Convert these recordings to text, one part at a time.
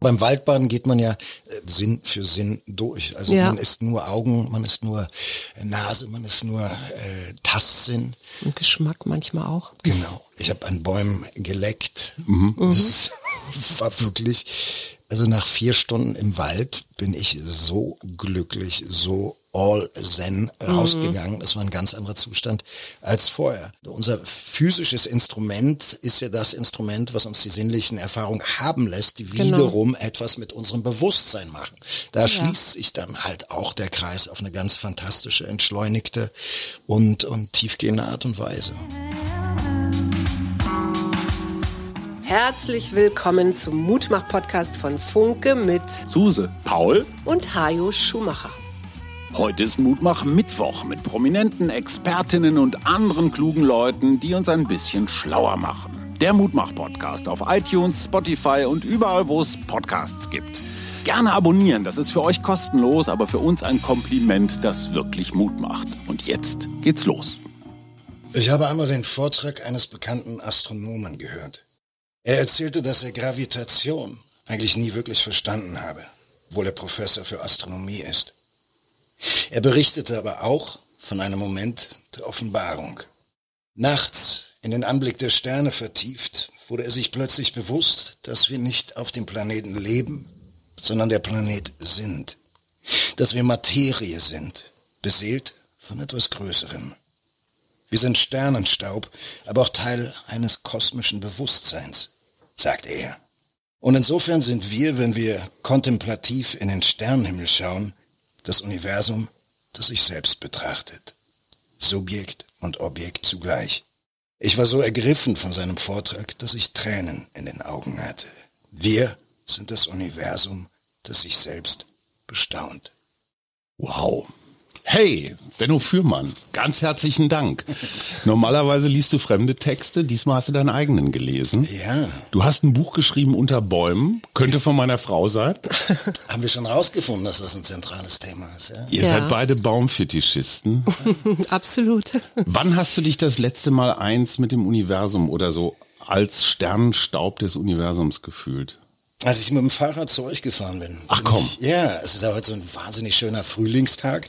Beim Waldbaden geht man ja äh, Sinn für Sinn durch. Also Ja. man ist nur Augen, man ist nur äh, Nase, man ist nur äh, Tastsinn. Und Geschmack manchmal auch. Genau. Ich habe an Bäumen geleckt. Das war wirklich, also nach vier Stunden im Wald bin ich so glücklich, so all zen rausgegangen. Das war ein ganz anderer Zustand als vorher. Unser physisches Instrument ist ja das Instrument, was uns die sinnlichen Erfahrungen haben lässt, die wiederum etwas mit unserem Bewusstsein machen. Da schließt sich dann halt auch der Kreis auf eine ganz fantastische, entschleunigte und, und tiefgehende Art und Weise. Herzlich willkommen zum Mutmach-Podcast von Funke mit Suse, Paul, und Hajo Schumacher. Heute ist Mutmach Mittwoch mit prominenten Expertinnen und anderen klugen Leuten, die uns ein bisschen schlauer machen. Der Mutmach Podcast auf iTunes, Spotify und überall, wo es Podcasts gibt. Gerne abonnieren, das ist für euch kostenlos, aber für uns ein Kompliment, das wirklich Mut macht. Und jetzt geht's los. Ich habe einmal den Vortrag eines bekannten Astronomen gehört. Er erzählte, dass er Gravitation eigentlich nie wirklich verstanden habe, obwohl er Professor für Astronomie ist. Er berichtete aber auch von einem Moment der Offenbarung. Nachts, in den Anblick der Sterne vertieft, wurde er sich plötzlich bewusst, dass wir nicht auf dem Planeten leben, sondern der Planet sind. Dass wir Materie sind, beseelt von etwas Größerem. Wir sind Sternenstaub, aber auch Teil eines kosmischen Bewusstseins, sagt er. Und insofern sind wir, wenn wir kontemplativ in den Sternenhimmel schauen, das Universum, das sich selbst betrachtet. Subjekt und Objekt zugleich. Ich war so ergriffen von seinem Vortrag, dass ich Tränen in den Augen hatte. Wir sind das Universum, das sich selbst bestaunt. Wow. Hey, Benno Fürmann, ganz herzlichen Dank. Normalerweise liest du fremde Texte, diesmal hast du deinen eigenen gelesen. Ja, Du hast ein Buch geschrieben unter Bäumen, könnte von meiner Frau sein. haben wir schon rausgefunden, dass das ein zentrales Thema ist. Ja? Ihr Ja. seid beide Baumfetischisten. Absolut. Wann hast du dich das letzte Mal eins mit dem Universum oder so als Sternenstaub des Universums gefühlt? Als ich mit dem Fahrrad zu euch gefahren bin. Ach, komm. Ich, ja, es ist ja heute so ein wahnsinnig schöner Frühlingstag.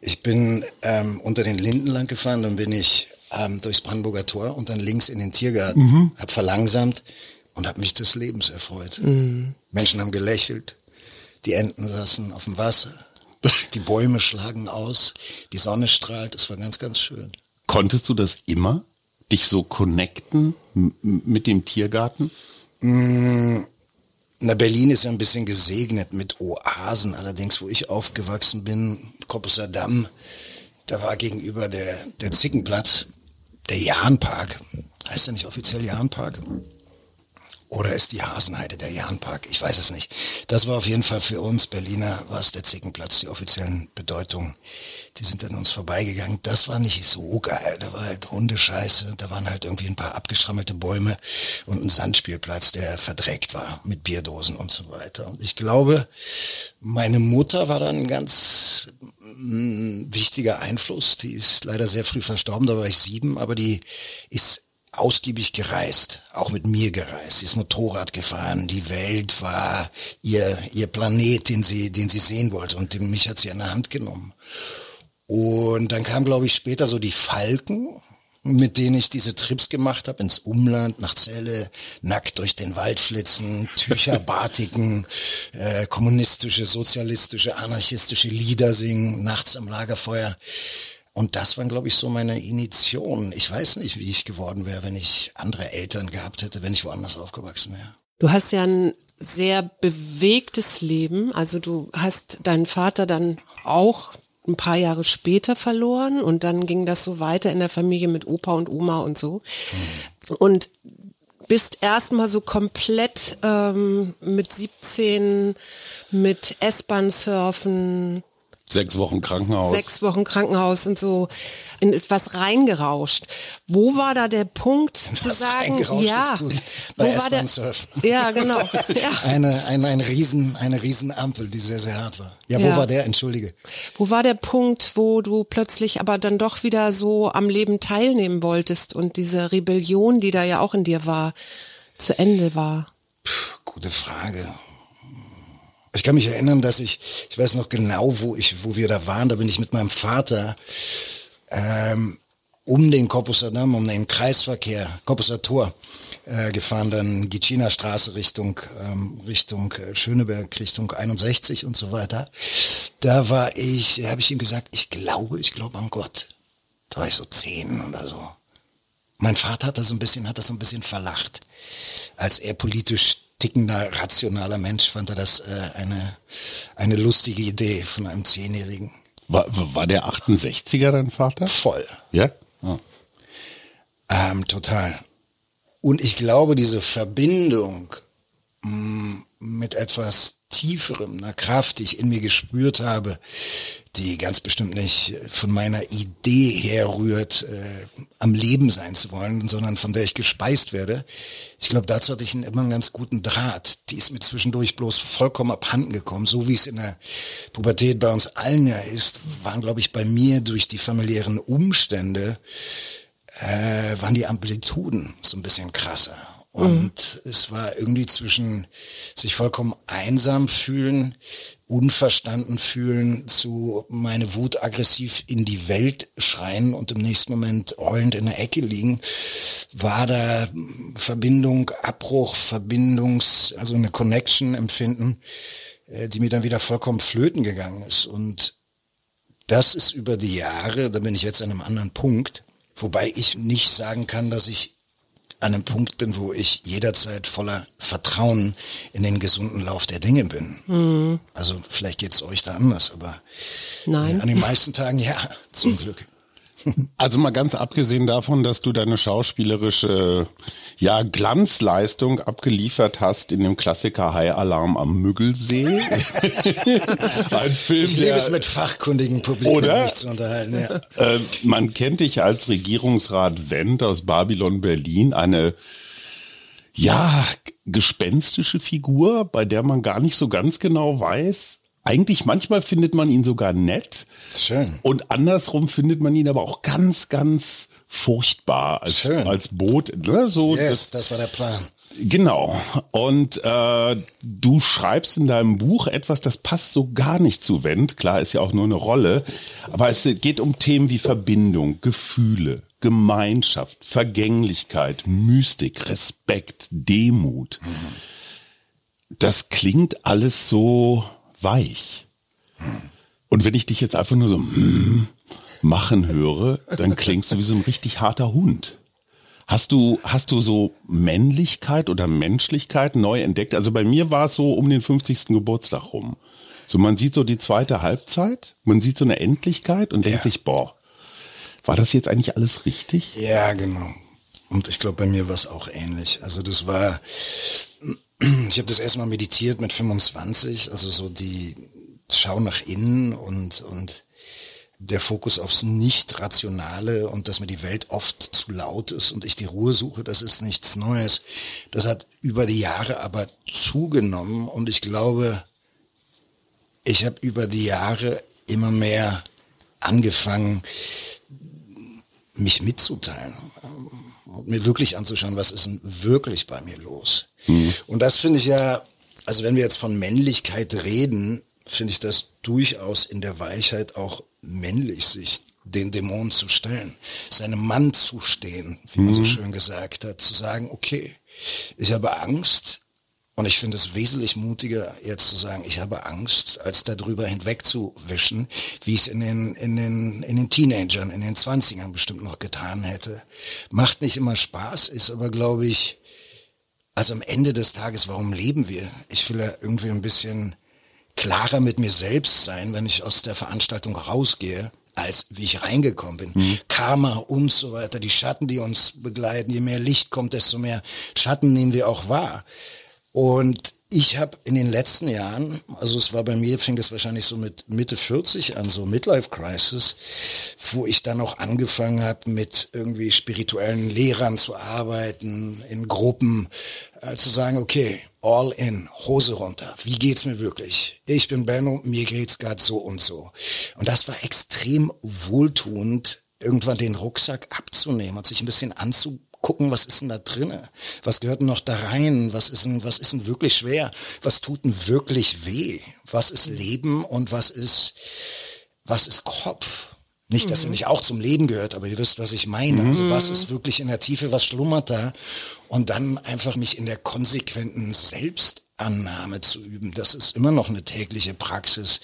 Ich bin ähm, unter den Linden lang gefahren, dann bin ich ähm, durchs Brandenburger Tor und dann links in den Tiergarten, Mhm. hab verlangsamt und hab mich des Lebens erfreut. Mhm. Menschen haben gelächelt, die Enten saßen auf dem Wasser, die Bäume schlagen aus, die Sonne strahlt, es war ganz, ganz schön. Konntest du das immer? Dich so connecten mit dem Tiergarten? Na, Berlin ist ja ein bisschen gesegnet mit Oasen. Allerdings, wo ich aufgewachsen bin, Koppeser Damm, da war gegenüber der, der Zickenplatz der Jahnpark. Heißt der nicht offiziell Jahnpark? Oder ist die Hasenheide der Jahnpark? Ich weiß es nicht. Das war auf jeden Fall für uns Berliner, war es der Zickenplatz, die offiziellen Bedeutungen. Die sind an uns vorbeigegangen. Das war nicht so geil. Da war halt Hundescheiße. Da waren halt irgendwie ein paar abgeschrammelte Bäume und ein Sandspielplatz, der verdreckt war mit Bierdosen und so weiter. Und ich glaube, meine Mutter war dann ein ganz mm, wichtiger Einfluss. Die ist leider sehr früh verstorben, da war ich sieben, aber die ist ausgiebig gereist, auch mit mir gereist. Sie ist Motorrad gefahren. Die Welt war ihr, ihr Planet, den sie, den sie sehen wollte. Und mich hat sie an der Hand genommen. Und dann kam, glaube ich, später so die Falken, mit denen ich diese Trips gemacht habe, ins Umland, nach Celle, nackt durch den Wald flitzen, Tücher batiken, äh, kommunistische, sozialistische, anarchistische Lieder singen, nachts am Lagerfeuer. Und das waren, glaube ich, so meine Initiationen. Ich weiß nicht, wie ich geworden wäre, wenn ich andere Eltern gehabt hätte, wenn ich woanders aufgewachsen wäre. Du hast ja ein sehr bewegtes Leben. Also du hast deinen Vater dann auch ein paar Jahre später verloren und dann ging das so weiter in der Familie mit Opa und Oma und so. Und bist erstmal so komplett ähm, mit 17 mit S-Bahn surfen, Sechs Wochen Krankenhaus. sechs Wochen Krankenhaus und so in etwas reingerauscht. Wo war da der Punkt zu Was sagen, ja, ist gut. wo war der, surfen. ja genau, ja. Eine, eine, eine riesen, eine riesen Ampel, die sehr, sehr hart war. Ja, wo Ja. war der? Entschuldige. Wo war der Punkt, wo du plötzlich aber dann doch wieder so am Leben teilnehmen wolltest und diese Rebellion, die da ja auch in dir war, zu Ende war? Gute Frage. Ich kann mich erinnern, dass ich, ich weiß noch genau, wo ich, wo wir da waren, da bin ich mit meinem Vater ähm, um den Corpus Adam, um den Kreisverkehr, Corpus Tor, äh, gefahren, dann Gicina Straße Richtung, ähm, Richtung äh, Schöneberg, Richtung 61 und so weiter. Da war ich, habe ich ihm gesagt, ich glaube, ich glaube an Gott. Da war ich so zehn oder so. Mein Vater hat das ein bisschen, hat das ein bisschen verlacht. Als er politisch tickender, rationaler Mensch fand er das äh, eine, eine lustige Idee von einem Zehnjährigen. War, war der 68er dein Vater? Voll. Ja? Oh. Ähm, total. Und ich glaube, diese Verbindung mh, mm, mit etwas tieferem, einer Kraft, die ich in mir gespürt habe, die ganz bestimmt nicht von meiner Idee herrührt, äh, am Leben sein zu wollen, sondern von der ich gespeist werde. Ich glaube, dazu hatte ich immer einen ganz guten Draht. Die ist mir zwischendurch bloß vollkommen abhanden gekommen, so wie es in der Pubertät bei uns allen ja ist, waren, glaube ich, bei mir durch die familiären Umstände äh, waren die Amplituden so ein bisschen krasser. Und mhm. es war irgendwie zwischen sich vollkommen einsam fühlen, unverstanden fühlen, zu meine Wut aggressiv in die Welt schreien und im nächsten Moment heulend in der Ecke liegen, war da Verbindung, Abbruch, Verbindungs, also eine Connection empfinden, äh, die mir dann wieder vollkommen flöten gegangen ist. Und das ist über die Jahre, da bin ich jetzt an einem anderen Punkt, Wobei ich nicht sagen kann, dass ich an einem Punkt bin, wo ich jederzeit voller Vertrauen in den gesunden Lauf der Dinge bin. Mhm. Also vielleicht geht es euch da anders, aber Nein. an den meisten Tagen ja, zum Glück. Also mal ganz abgesehen davon, dass du deine schauspielerische ja, Glanzleistung abgeliefert hast in dem Klassiker High Alarm am Müggelsee. Ein Film, ich liebe es mit fachkundigen Publikum oder? mich zu unterhalten. Ja. Äh, man kennt dich als Regierungsrat Wendt aus Babylon Berlin, eine ja, gespenstische Figur, bei der man gar nicht so ganz genau weiß, eigentlich manchmal findet man ihn sogar nett. Schön. Und andersrum findet man ihn aber auch ganz, ganz furchtbar als, Schön. als Boot. Ne? So, yes, das, das war der Plan. Genau. Und äh, du schreibst in deinem Buch etwas, das passt so gar nicht zu Wendt. Klar, ist ja auch nur eine Rolle. Aber es geht um Themen wie Verbindung, Gefühle, Gemeinschaft, Vergänglichkeit, Mystik, Respekt, Demut. Mhm. Das klingt alles so weich. Und wenn ich dich jetzt einfach nur so mm, machen höre, dann klingst du wie so ein richtig harter Hund. Hast du, hast du so Männlichkeit oder Menschlichkeit neu entdeckt? Also bei mir war es so um den 50. Geburtstag rum. So, man sieht so die zweite Halbzeit, man sieht so eine Endlichkeit und ja. denkt sich, boah, war das jetzt eigentlich alles richtig? Ja, genau. Und ich glaube, bei mir war es auch ähnlich. Also das war, ich habe das erstmal meditiert mit 25, also so die Schau nach innen und, und der Fokus aufs Nicht-Rationale und dass mir die Welt oft zu laut ist und ich die Ruhe suche, das ist nichts Neues. Das hat über die Jahre aber zugenommen und ich glaube, ich habe über die Jahre immer mehr angefangen, mich mitzuteilen und mir wirklich anzuschauen, was ist denn wirklich bei mir los. Mhm. Und das finde ich ja, also wenn wir jetzt von Männlichkeit reden, finde ich das durchaus in der Weichheit auch männlich, sich den Dämonen zu stellen, seinem Mann zu stehen, wie man so mhm. schön gesagt hat, zu sagen, okay, ich habe Angst, und ich finde es wesentlich mutiger, jetzt zu sagen, ich habe Angst, als darüber hinwegzuwischen, wie ich es in den, in den, in den Teenagern, in den Zwanzigern bestimmt noch getan hätte. Macht nicht immer Spaß, ist aber, glaube ich, also am Ende des Tages, warum leben wir? Ich will ja irgendwie ein bisschen klarer mit mir selbst sein, wenn ich aus der Veranstaltung rausgehe als wie ich reingekommen bin. Mhm. Karma und so weiter, die Schatten, die uns begleiten. Je mehr Licht kommt, desto mehr Schatten nehmen wir auch wahr. Und ich habe in den letzten Jahren, also es war bei mir, fing das wahrscheinlich so mit Mitte 40 an, so Midlife Crisis, wo ich dann auch angefangen habe, mit irgendwie spirituellen Lehrern zu arbeiten, in Gruppen, äh, zu sagen, okay, all in, Hose runter, wie geht's mir wirklich? Ich bin Benno, mir geht's gerade so und so. Und das war extrem wohltuend, irgendwann den Rucksack abzunehmen und sich ein bisschen anzugucken gucken, was ist denn da drinne? Was gehört denn noch da rein? Was ist denn, was ist denn wirklich schwer? Was tut denn wirklich weh? Was ist Leben und was ist, was ist Kopf? Nicht, dass er nicht auch zum Leben gehört, aber ihr wisst, was ich meine. Also was ist wirklich in der Tiefe, was schlummert da? Und dann einfach mich in der konsequenten Selbstannahme zu üben. Das ist immer noch eine tägliche Praxis.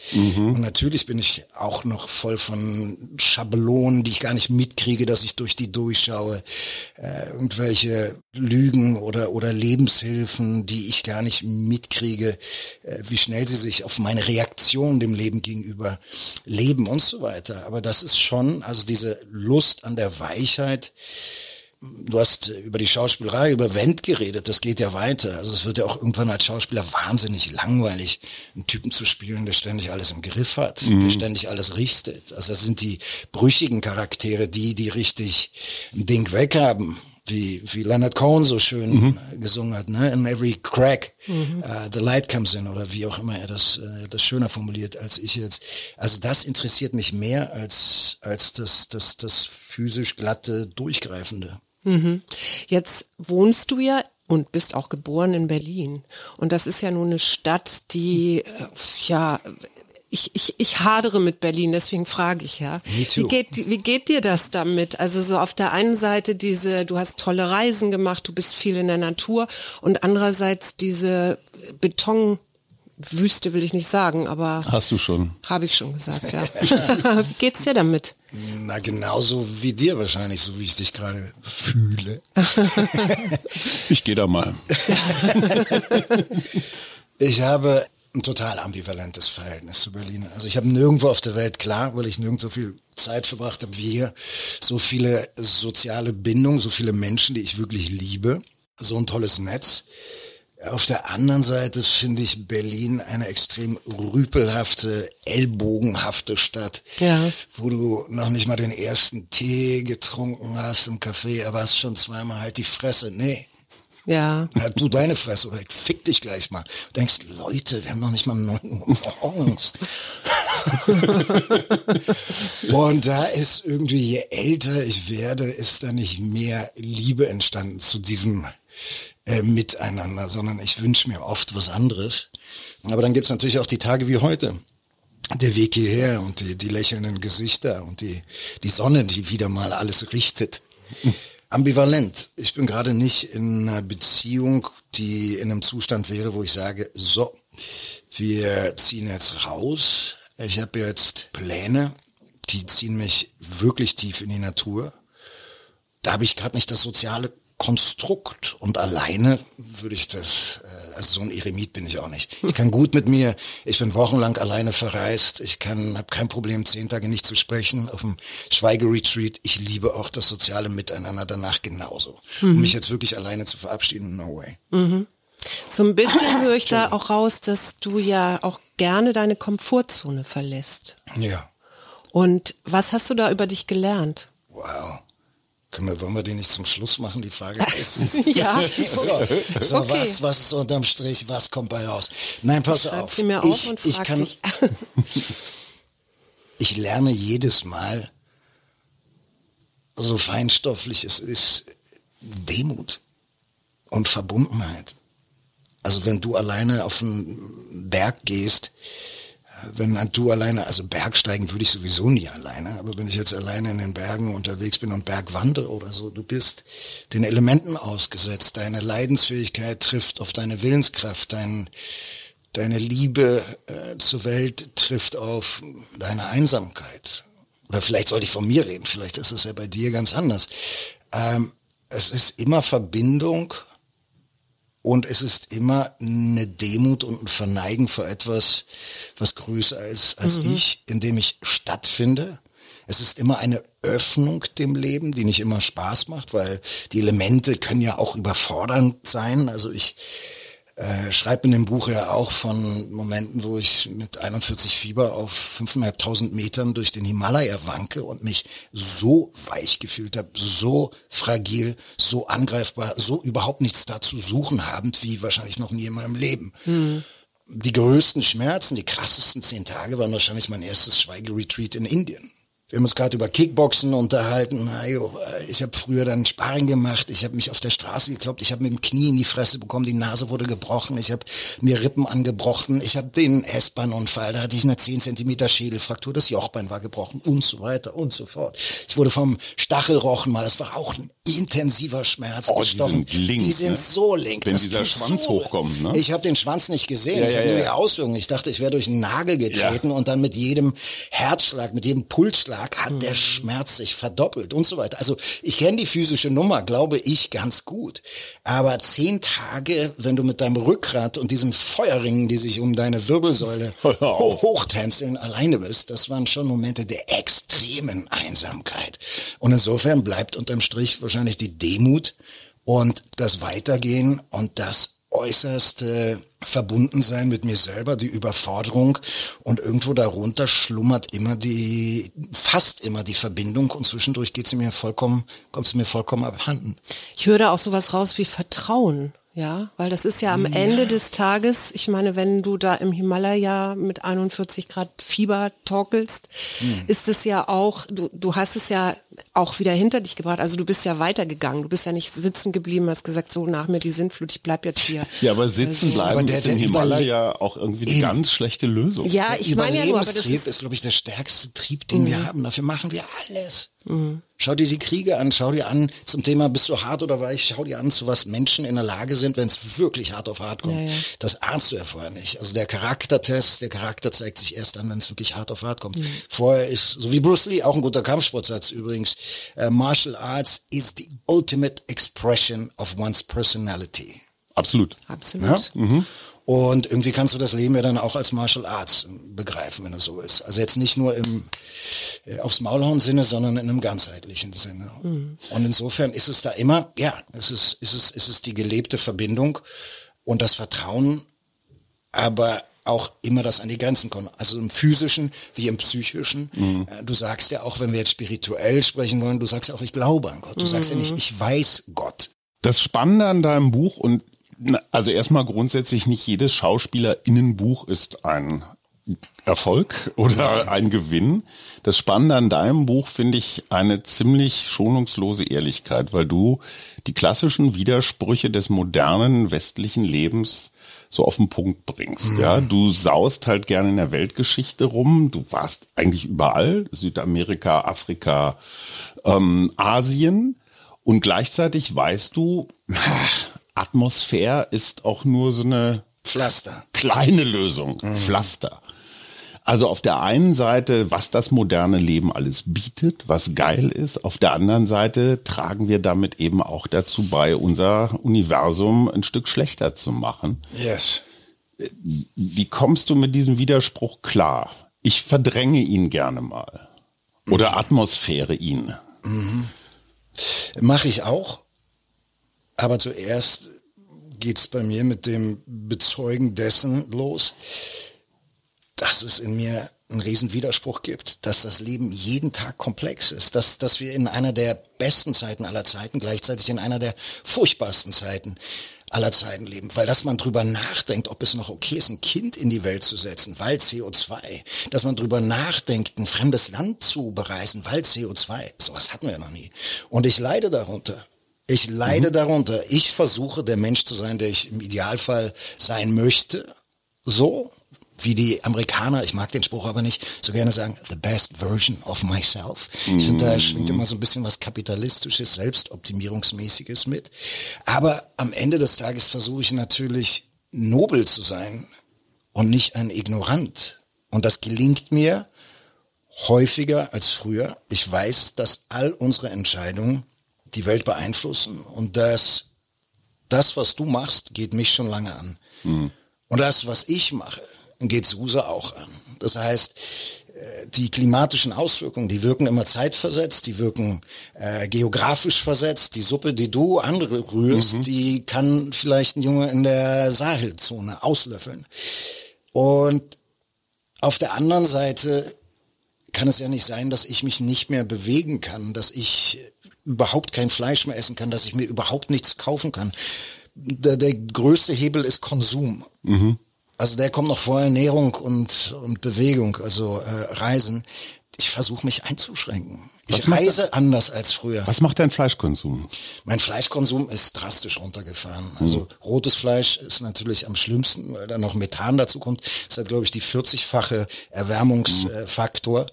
Und natürlich bin ich auch noch voll von Schablonen, die ich gar nicht mitkriege, dass ich durch die durchschaue. Äh, irgendwelche Lügen oder, oder Lebenshilfen, die ich gar nicht mitkriege, äh, wie schnell sie sich auf meine Reaktion dem Leben gegenüber leben und so weiter. Aber das ist schon, also diese Lust an der Weichheit, Du hast über die Schauspielerei, über Wendt geredet, das geht ja weiter. Also es wird ja auch irgendwann als Schauspieler wahnsinnig langweilig, einen Typen zu spielen, der ständig alles im Griff hat, der ständig alles richtet. Also das sind die brüchigen Charaktere, die, die richtig ein Ding weghaben. Wie, wie Leonard Cohen so schön gesungen hat, ne? In every crack uh, the light comes in oder wie auch immer er das, äh, das schöner formuliert als ich jetzt. Also das interessiert mich mehr als, als das, das, das physisch glatte, durchgreifende. Jetzt wohnst du ja und bist auch geboren in Berlin. Und das ist ja nun eine Stadt, die, äh, ja, ich, ich, ich hadere mit Berlin, deswegen frage ich ja. Wie geht, wie geht dir das damit? Also so auf der einen Seite diese, du hast tolle Reisen gemacht, du bist viel in der Natur und andererseits diese Betonwüste will ich nicht sagen, aber Hast du schon. habe ich schon gesagt, ja. wie geht's dir damit? Na, genauso wie dir wahrscheinlich, so wie ich dich gerade fühle. Ich gehe da mal. Ich habe ein total ambivalentes Verhältnis zu Berlin. Also ich habe nirgendwo auf der Welt, klar, weil ich nirgends so viel Zeit verbracht habe wie hier, so viele soziale Bindungen, so viele Menschen, die ich wirklich liebe, so ein tolles Netz. Auf der anderen Seite finde ich Berlin eine extrem rüpelhafte, ellbogenhafte Stadt, Ja. wo du noch nicht mal den ersten Tee getrunken hast im Café, aber hast schon zweimal halt die Fresse. Nee, Ja. ja, du deine Fresse oder ich fick dich gleich mal. Du denkst, Leute, wir haben noch nicht mal 9 Uhr morgens. Und da ist irgendwie, je älter ich werde, ist da nicht mehr Liebe entstanden zu diesem äh, Miteinander, sondern ich wünsche mir oft was anderes. Aber dann gibt's natürlich auch die Tage wie heute. Der Weg hierher und die, die lächelnden Gesichter und die, die Sonne, die wieder mal alles richtet. Ambivalent. Ich bin gerade nicht in einer Beziehung, die in einem Zustand wäre, wo ich sage, so, wir ziehen jetzt raus. Ich habe jetzt Pläne, die ziehen mich wirklich tief in die Natur. Da habe ich gerade nicht das soziale Konstrukt und alleine würde ich das, äh, also so ein Eremit bin ich auch nicht. Ich kann gut mit mir, ich bin wochenlang alleine verreist, ich kann, habe kein Problem, zehn Tage nicht zu sprechen auf dem Schweigeretreat. Ich liebe auch das soziale Miteinander danach genauso. Um mich jetzt wirklich alleine zu verabschieden, no way. So ein bisschen höre ich da auch raus, dass du ja auch gerne deine Komfortzone verlässt. Ja, Und was hast du da über dich gelernt? wow. Können wir, wollen wir die nicht zum Schluss machen, die Frage? ist Ja, So, so Okay. was, was ist unterm Strich, was kommt bei raus? Nein, pass Schreib auf. sie mir auf ich, und ich kann, dich. ich lerne jedes Mal, so feinstofflich es ist, Demut und Verbundenheit. Also wenn du alleine auf einen Berg gehst, wenn du alleine, also Bergsteigen würde ich sowieso nie alleine, aber wenn ich jetzt alleine in den Bergen unterwegs bin und Bergwandere oder so, du bist den Elementen ausgesetzt, deine Leidensfähigkeit trifft auf deine Willenskraft, dein, deine Liebe äh, zur Welt trifft auf deine Einsamkeit. Oder vielleicht sollte ich von mir reden, vielleicht ist es ja bei dir ganz anders. Ähm, es ist immer Verbindung und es ist immer eine Demut und ein Verneigen vor etwas, was größer ist als ich, in dem ich stattfinde. Es ist immer eine Öffnung dem Leben, die nicht immer Spaß macht, weil die Elemente können ja auch überfordernd sein. Also ich äh, schreibe in dem Buch ja auch von Momenten, wo ich mit 41 Fieber auf 5.500 Metern durch den Himalaya wanke und mich so weich gefühlt habe, so fragil, so angreifbar, so überhaupt nichts da zu suchen habend, wie wahrscheinlich noch nie in meinem Leben. Die größten Schmerzen, die krassesten zehn Tage waren wahrscheinlich mein erstes Schweigeretreat in Indien. Wir haben uns gerade über Kickboxen unterhalten. Jo, ich habe früher dann Sparring gemacht. Ich habe mich auf der Straße gekloppt. Ich habe mit dem Knie in die Fresse bekommen. Die Nase wurde gebrochen. Ich habe mir Rippen angebrochen. Ich habe den S-Bahn-Unfall. Da hatte ich eine 10 Zentimeter Schädelfraktur. Das Jochbein war gebrochen und so weiter und so fort. Ich wurde vom Stachelrochen mal. Das war auch ein intensiver Schmerz. Oh, die sind link, Die sind ne? so link. Wenn Das dieser Schwanz so hochkommt, ne? Ich habe den Schwanz nicht gesehen. Ja, ich ja, habe nur ja. die Auswirkungen. Ich dachte, ich wäre durch einen Nagel getreten und dann mit jedem Herzschlag, mit jedem Pulsschlag hat der Schmerz sich verdoppelt und so weiter. Also ich kenne die physische Nummer, glaube ich, ganz gut. Aber zehn Tage, wenn du mit deinem Rückgrat und diesen Feuerringen, die sich um deine Wirbelsäule auf. hochtänzeln, alleine bist, das waren schon Momente der extremen Einsamkeit. Und insofern bleibt unterm Strich wahrscheinlich die Demut und das Weitergehen und das äußerste Verbundensein mit mir selber, die Überforderung und irgendwo darunter schlummert immer die, fast immer die Verbindung und zwischendurch geht sie mir vollkommen, kommt sie mir vollkommen abhanden. Ich höre da auch sowas raus wie Vertrauen. Ja, weil das ist ja am Ende des Tages, ich meine, wenn du da im Himalaya mit 41 Grad Fieber torkelst, ist es ja auch, du, du hast es ja auch wieder hinter dich gebracht. Also du bist ja weitergegangen. Du bist ja nicht sitzen geblieben, hast gesagt, so nach mir die Sintflut, ich bleib jetzt hier. Ja, aber sitzen Also- bleiben Aber der- ist im der Himalaya auch irgendwie eine ganz schlechte Lösung. Ja, ich meine ja nur, aber das Überlebenstrieb ist, Mhm. ist, glaube ich, der stärkste Trieb, den wir haben. Dafür machen wir alles. Schau dir die Kriege an, schau dir an zum Thema, bist du hart oder weich, schau dir an, zu was Menschen in der Lage sind, wenn es wirklich hart auf hart kommt. Ja, ja. Das ahnst du ja vorher nicht. Also der Charaktertest, der Charakter zeigt sich erst an, wenn es wirklich hart auf hart kommt. Mhm. Vorher ist, so wie Bruce Lee, auch ein guter Kampfsportsatz übrigens, äh, Martial Arts is the ultimate expression of one's personality. Absolut. absolut. Ja? Und irgendwie kannst du das Leben ja dann auch als Martial Arts begreifen, wenn es so ist. Also jetzt nicht nur im äh, aufs Maulhauen Sinne, sondern in einem ganzheitlichen Sinne. Und insofern ist es da immer, ja, es ist, ist es, ist es die gelebte Verbindung und das Vertrauen, aber auch immer das an die Grenzen kommen. Also im physischen wie im psychischen. Äh, Du sagst ja auch, wenn wir jetzt spirituell sprechen wollen, du sagst ja auch, ich glaube an Gott. Du sagst ja nicht, ich weiß Gott. Das Spannende an deinem Buch und also erstmal grundsätzlich nicht jedes Schauspielerinnenbuch ist ein Erfolg oder ein Gewinn. Das Spannende an deinem Buch finde ich eine ziemlich schonungslose Ehrlichkeit, weil du die klassischen Widersprüche des modernen westlichen Lebens so auf den Punkt bringst. Ja, du saust halt gerne in der Weltgeschichte rum. Du warst eigentlich überall, Südamerika, Afrika, ähm, Asien. Und gleichzeitig weißt du, Atmosphäre ist auch nur so eine Pflaster. kleine Lösung, Pflaster. Also auf der einen Seite, was das moderne Leben alles bietet, was geil ist. Auf der anderen Seite tragen wir damit eben auch dazu bei, unser Universum ein Stück schlechter zu machen. Yes. Wie kommst du mit diesem Widerspruch klar? Ich verdränge ihn gerne mal. Oder Atmosphäre ihn. Mache ich auch. Aber zuerst geht's bei mir mit dem Bezeugen dessen los, dass es in mir einen riesen Widerspruch gibt, dass das Leben jeden Tag komplex ist, dass, dass wir in einer der besten Zeiten aller Zeiten gleichzeitig in einer der furchtbarsten Zeiten aller Zeiten leben, weil dass man drüber nachdenkt, ob es noch okay ist, ein Kind in die Welt zu setzen, weil CO2, dass man drüber nachdenkt, ein fremdes Land zu bereisen, weil CO2, sowas hatten wir ja noch nie. Und ich leide darunter. Ich leide darunter. Ich versuche, der Mensch zu sein, der ich im Idealfall sein möchte. So wie die Amerikaner, ich mag den Spruch aber nicht, so gerne sagen, the best version of myself. Ich finde, da schwingt immer so ein bisschen was kapitalistisches, selbstoptimierungsmäßiges mit. Aber am Ende des Tages versuche ich natürlich nobel zu sein und nicht ein Ignorant. Und das gelingt mir häufiger als früher. Ich weiß, dass all unsere Entscheidungen die Welt beeinflussen und dass das, was du machst, geht mich schon lange an. Und das, was ich mache, geht Suse auch an. Das heißt, äh, die klimatischen Auswirkungen, die wirken immer zeitversetzt, die wirken äh, geografisch versetzt. Die Suppe, die du andere rührst, die kann vielleicht ein Junge in der Sahelzone auslöffeln. Und auf der anderen Seite kann es ja nicht sein, dass ich mich nicht mehr bewegen kann, dass ich überhaupt kein Fleisch mehr essen kann, dass ich mir überhaupt nichts kaufen kann. Der, der größte Hebel ist Konsum. Also der kommt noch vor Ernährung und, und Bewegung, also äh, Reisen. Ich versuche mich einzuschränken. Was Ich reise anders als früher. Was macht dein Fleischkonsum? Mein Fleischkonsum ist drastisch runtergefahren. Also rotes Fleisch ist natürlich am schlimmsten, weil da noch Methan dazu kommt. Das hat, glaube ich, die 40-fache Erwärmungsfaktor.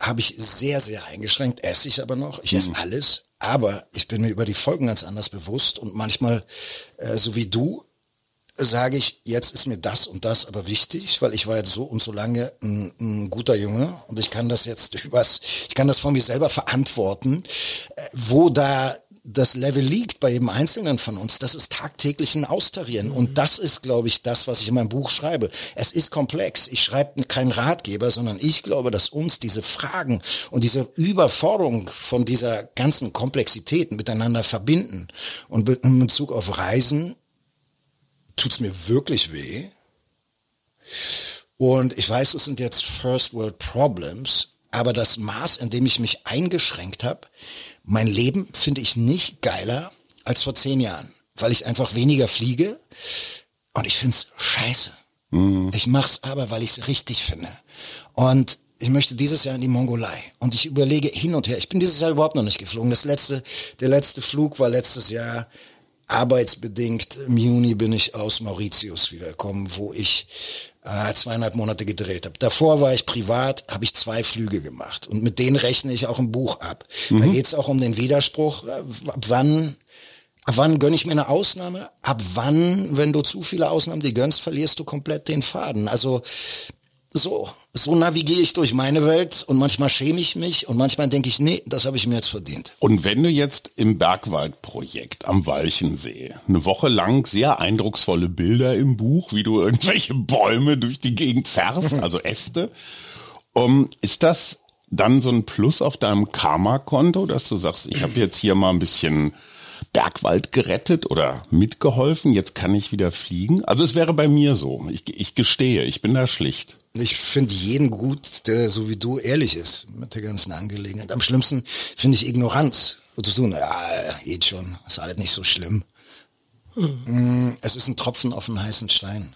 Habe ich sehr, sehr eingeschränkt. Esse ich aber noch. Ich esse alles. Aber ich bin mir über die Folgen ganz anders bewusst und manchmal, äh, so wie du, sage ich, jetzt ist mir das und das aber wichtig, weil ich war jetzt so und so lange ein, ein guter Junge und ich kann das jetzt übers, ich kann das von mir selber verantworten, äh, wo da das Level liegt bei jedem Einzelnen von uns, das ist tagtäglich ein Austarieren. Und das ist, glaube ich, das, was ich in meinem Buch schreibe. Es ist komplex. Ich schreibe keinen Ratgeber, sondern ich glaube, dass uns diese Fragen und diese Überforderung von dieser ganzen Komplexität miteinander verbinden. Und in Bezug auf Reisen tut's mir wirklich weh. Und ich weiß, es sind jetzt First World Problems, aber das Maß, in dem ich mich eingeschränkt habe, mein Leben finde ich nicht geiler als vor zehn Jahren, weil ich einfach weniger fliege und ich find's scheiße. Ich mach's aber, weil ich's richtig finde. Und ich möchte dieses Jahr in die Mongolei und ich überlege hin und her. Ich bin dieses Jahr überhaupt noch nicht geflogen. Das letzte, der letzte Flug war letztes Jahr arbeitsbedingt. Im Juni bin ich aus Mauritius wiedergekommen, wo ich äh, zweieinhalb Monate gedreht habe. Davor war ich privat, habe ich zwei Flüge gemacht und mit denen rechne ich auch im Buch ab. Da geht's auch um den Widerspruch, äh, ab wann Ab wann gönne ich mir eine Ausnahme? Ab wann, wenn du zu viele Ausnahmen dir gönnst, verlierst du komplett den Faden. Also so, so navigiere ich durch meine Welt und manchmal schäme ich mich und manchmal denke ich, nee, das habe ich mir jetzt verdient. Und wenn du jetzt im Bergwaldprojekt am Walchensee eine Woche lang sehr eindrucksvolle Bilder im Buch, wie du irgendwelche Bäume durch die Gegend zerrst, also Äste, um, ist das dann so ein Plus auf deinem Karma-Konto, dass du sagst, ich habe jetzt hier mal ein bisschen Bergwald gerettet oder mitgeholfen, jetzt kann ich wieder fliegen? Also es wäre bei mir so. Ich, ich gestehe, ich bin da schlicht. Ich finde jeden gut, der so wie du ehrlich ist mit der ganzen Angelegenheit. Am schlimmsten finde ich Ignoranz. Würdest du, naja, geht schon, ist alles nicht so schlimm. Mm, Es ist ein Tropfen auf den heißen Stein.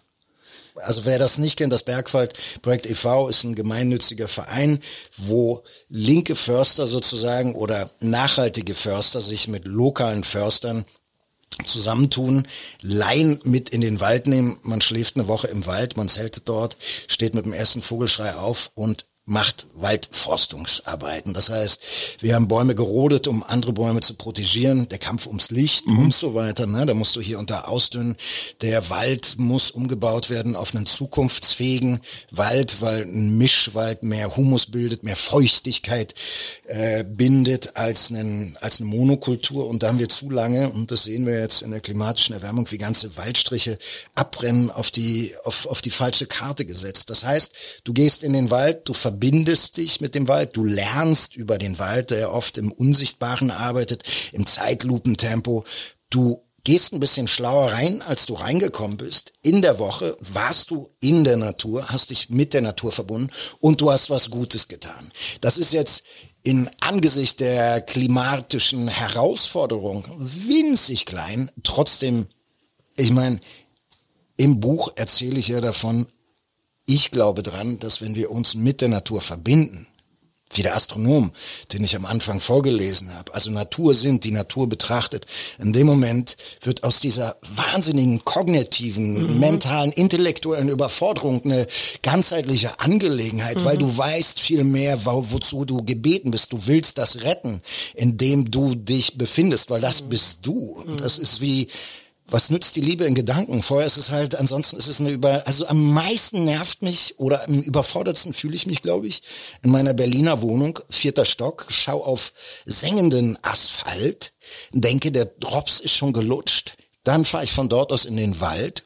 Also wer das nicht kennt, das Bergwaldprojekt e.V. ist ein gemeinnütziger Verein, wo linke Förster sozusagen oder nachhaltige Förster sich mit lokalen Förstern zusammentun, Laien mit in den Wald nehmen. Man schläft eine Woche im Wald, man zeltet dort, steht mit dem ersten Vogelschrei auf und macht Waldforstungsarbeiten. Das heißt, wir haben Bäume gerodet, um andere Bäume zu protegieren. Der Kampf ums Licht und so weiter. Ne? Da musst du hier und da ausdünnen. Der Wald muss umgebaut werden auf einen zukunftsfähigen Wald, weil ein Mischwald mehr Humus bildet, mehr Feuchtigkeit äh, bindet als, einen, als eine Monokultur. Und da haben wir zu lange, und das sehen wir jetzt in der klimatischen Erwärmung, wie ganze Waldstriche abbrennen, auf die, auf, auf die falsche Karte gesetzt. Das heißt, du gehst in den Wald, du verbindest dich mit dem Wald, du lernst über den Wald, der oft im Unsichtbaren arbeitet, im Zeitlupentempo. Du gehst ein bisschen schlauer rein, als du reingekommen bist. In der Woche warst du in der Natur, hast dich mit der Natur verbunden und du hast was Gutes getan. Das ist jetzt in Angesicht der klimatischen Herausforderung winzig klein. Trotzdem, ich meine, im Buch erzähle ich ja davon, ich glaube dran, dass wenn wir uns mit der Natur verbinden, wie der Astronom, den ich am Anfang vorgelesen habe, also Natur sind, die Natur betrachtet, in dem Moment wird aus dieser wahnsinnigen kognitiven, mentalen, intellektuellen Überforderung eine ganzheitliche Angelegenheit, weil du weißt viel mehr, wo, wozu du gebeten bist. Du willst das retten, in dem du dich befindest, weil das bist du. Und das ist wie, was nützt die Liebe in Gedanken? Vorher ist es halt, ansonsten ist es eine über, also am meisten nervt mich oder am überfordertsten fühle ich mich, glaube ich, in meiner Berliner Wohnung, vierter Stock, schau auf sengenden Asphalt, denke, der Drops ist schon gelutscht, dann fahre ich von dort aus in den Wald,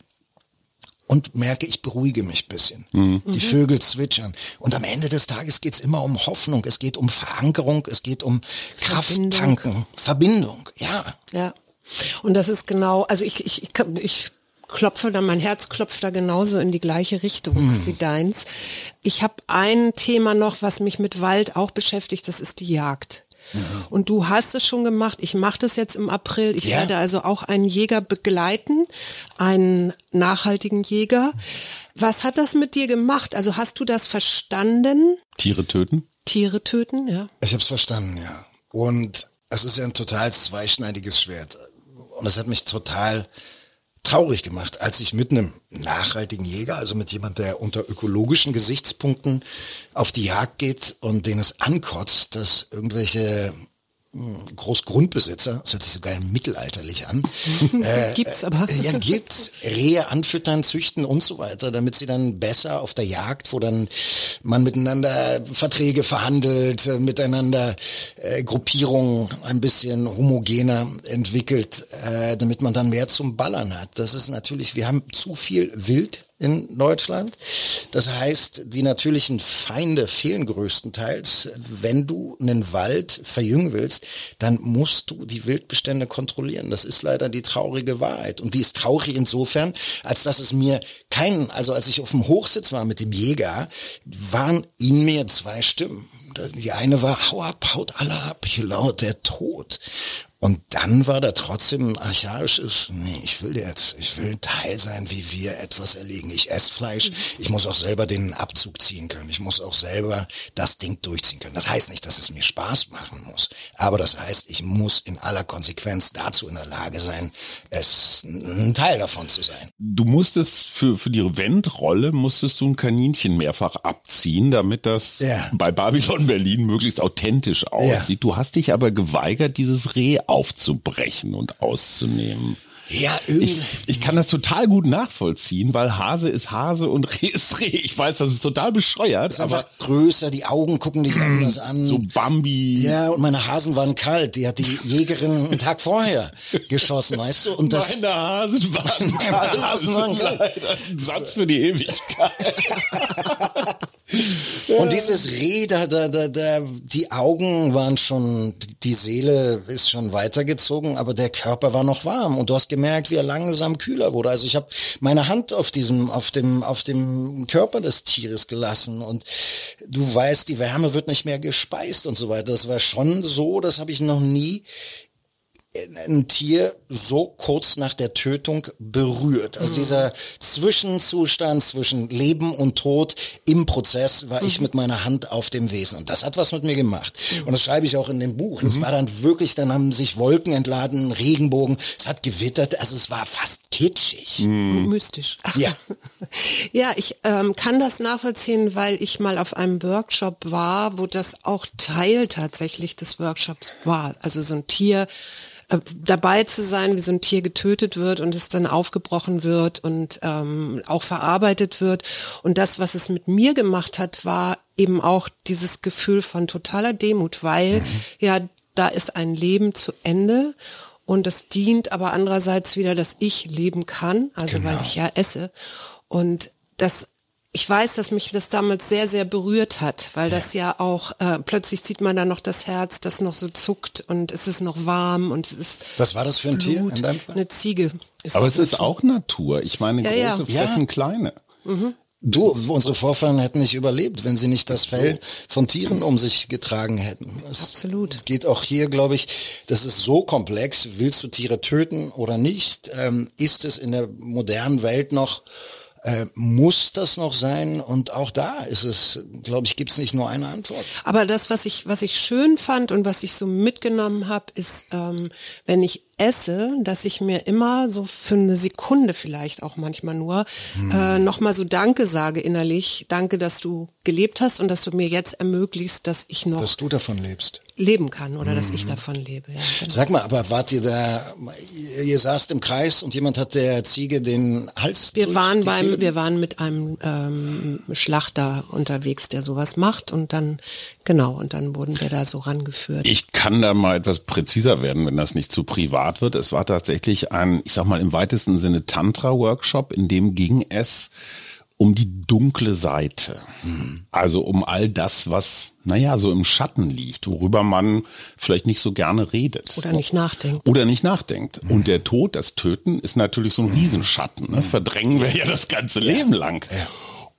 und merke, ich beruhige mich ein bisschen. Die Vögel zwitschern. Und am Ende des Tages geht's immer um Hoffnung, es geht um Verankerung, es geht um Krafttanken, Verbindung, ja. Ja. Und das ist genau, also ich, ich, ich, ich klopfe da, mein Herz klopft da genauso in die gleiche Richtung wie deins. Ich habe ein Thema noch, was mich mit Wald auch beschäftigt, das ist die Jagd. Und du hast es schon gemacht. Ich mache das jetzt im April. Ich Ja. werde also auch einen Jäger begleiten, einen nachhaltigen Jäger. Was hat das mit dir gemacht? Also hast du das verstanden? Tiere töten? Tiere töten, ja. Ich habe es verstanden, ja. Und es ist ja ein total zweischneidiges Schwert. Und es hat mich total traurig gemacht, als ich mit einem nachhaltigen Jäger, also mit jemand, der unter ökologischen Gesichtspunkten auf die Jagd geht und den es ankotzt, dass irgendwelche Großgrundbesitzer, das hört sich so geil mittelalterlich an, äh, Gibt's aber. äh, Ja, gibt's. Rehe anfüttern, züchten und so weiter, damit sie dann besser auf der Jagd, wo dann man miteinander Verträge verhandelt, äh, miteinander äh, Gruppierungen ein bisschen homogener entwickelt, äh, damit man dann mehr zum Ballern hat. Das ist natürlich, wir haben zu viel Wild in Deutschland. Das heißt, die natürlichen Feinde fehlen größtenteils. Wenn du einen Wald verjüngen willst, dann musst du die Wildbestände kontrollieren. Das ist leider die traurige Wahrheit. Und die ist traurig insofern, als dass es mir keinen, also als ich auf dem Hochsitz war mit dem Jäger, waren in mir zwei Stimmen. Die eine war, hau ab, haut alle ab, hier lauert der Tod. Und dann war da trotzdem ein archaisches, nee, ich will jetzt, ich will ein Teil sein, wie wir etwas erlegen. Ich esse Fleisch, ich muss auch selber den Abzug ziehen können. Ich muss auch selber das Ding durchziehen können. Das heißt nicht, dass es mir Spaß machen muss. Aber das heißt, ich muss in aller Konsequenz dazu in der Lage sein, es ein Teil davon zu sein. Du musstest für, für die Wendrolle musstest du ein Kaninchen mehrfach abziehen, damit das Ja. bei Babylon Berlin möglichst authentisch aussieht. Du hast dich aber geweigert, dieses Reh aufzubrechen und auszunehmen. Ja, Ich, irgendwie. ich kann das total gut nachvollziehen, weil Hase ist Hase und Reh ist Reh. Ich weiß, das ist total bescheuert, ist aber einfach größer, die Augen gucken dich anders an. so Bambi. Ja, und meine Hasen waren kalt. Die hat die Jägerin einen Tag vorher geschossen, weißt du? Und das, Meine Hasen waren kalt. Das Hasen waren kalt. ein Satz für die Ewigkeit. Und dieses Reh, da, da, da, da, die Augen waren schon, die Seele ist schon weitergezogen, aber der Körper war noch warm. Und du hast gemerkt, wie er langsam kühler wurde. Also ich habe meine Hand auf diesem, auf dem, auf dem Körper des Tieres gelassen und du weißt, die Wärme wird nicht mehr gespeist und so weiter. Das war schon so, das habe ich noch nie ein Tier so kurz nach der Tötung berührt. Also dieser Zwischenzustand zwischen Leben und Tod im Prozess war ich mit meiner Hand auf dem Wesen. Und das hat was mit mir gemacht. Und das schreibe ich auch in dem Buch. Es war dann wirklich, dann haben sich Wolken entladen, Regenbogen, es hat gewittert, also es war fast kitschig. Mystisch. Ja. Ja, ich ähm, kann das nachvollziehen, weil ich mal auf einem Workshop war, wo das auch Teil tatsächlich des Workshops war. Also so ein Tier äh, dabei zu sein, wie so ein Tier getötet wird und es dann aufgebrochen wird und ähm, auch verarbeitet wird. Und das, was es mit mir gemacht hat, war eben auch dieses Gefühl von totaler Demut, weil ja, da ist ein Leben zu Ende und es dient aber andererseits wieder, dass ich leben kann, also weil Genau. ich ja esse. Und das, ich weiß, dass mich das damals sehr, sehr berührt hat, weil das ja auch, äh, plötzlich sieht man da noch das Herz, das noch so zuckt und es ist noch warm und es ist Was war das für ein Tier Blut. in deinem Fall? Eine Ziege. Ist Aber es ist eine auch Natur. Ich meine, Ja, ja. große Ja. fressen kleine. Du, unsere Vorfahren hätten nicht überlebt, wenn sie nicht das Fell von Tieren um sich getragen hätten. Es Absolut. Geht auch hier, glaube ich, das ist so komplex. Willst du Tiere töten oder nicht? Ähm, ist es in der modernen Welt noch, äh, muss das noch sein? Und auch da ist es, glaube ich, gibt es nicht nur eine Antwort. Aber das, was ich, was ich schön fand und was ich so mitgenommen habe, ist, ähm, wenn ich esse, dass ich mir immer so für eine Sekunde vielleicht auch manchmal nur Hm. äh, nochmal so Danke sage innerlich. Danke, dass du gelebt hast und dass du mir jetzt ermöglicht, dass ich noch Dass du davon lebst. leben kann oder dass Hm. ich davon lebe. Ja, genau. Sag mal, aber wart ihr da, ihr, ihr saßt im Kreis und jemand hat der Ziege den Hals Wir waren beim, Kehle- wir waren mit einem ähm, Schlachter unterwegs, der sowas macht und dann, genau, und dann wurden wir da so rangeführt. Ich kann da mal etwas präziser werden, wenn das nicht zu privat wird. Es war tatsächlich ein, ich sag mal im weitesten Sinne Tantra-Workshop, in dem ging es um die dunkle Seite. Also um all das, was, naja, so im Schatten liegt, worüber man vielleicht nicht so gerne redet. Oder nicht nachdenkt. Oder nicht nachdenkt. Und der Tod, das Töten, ist natürlich so ein Riesenschatten. Ne? Verdrängen wir ja das ganze Leben lang.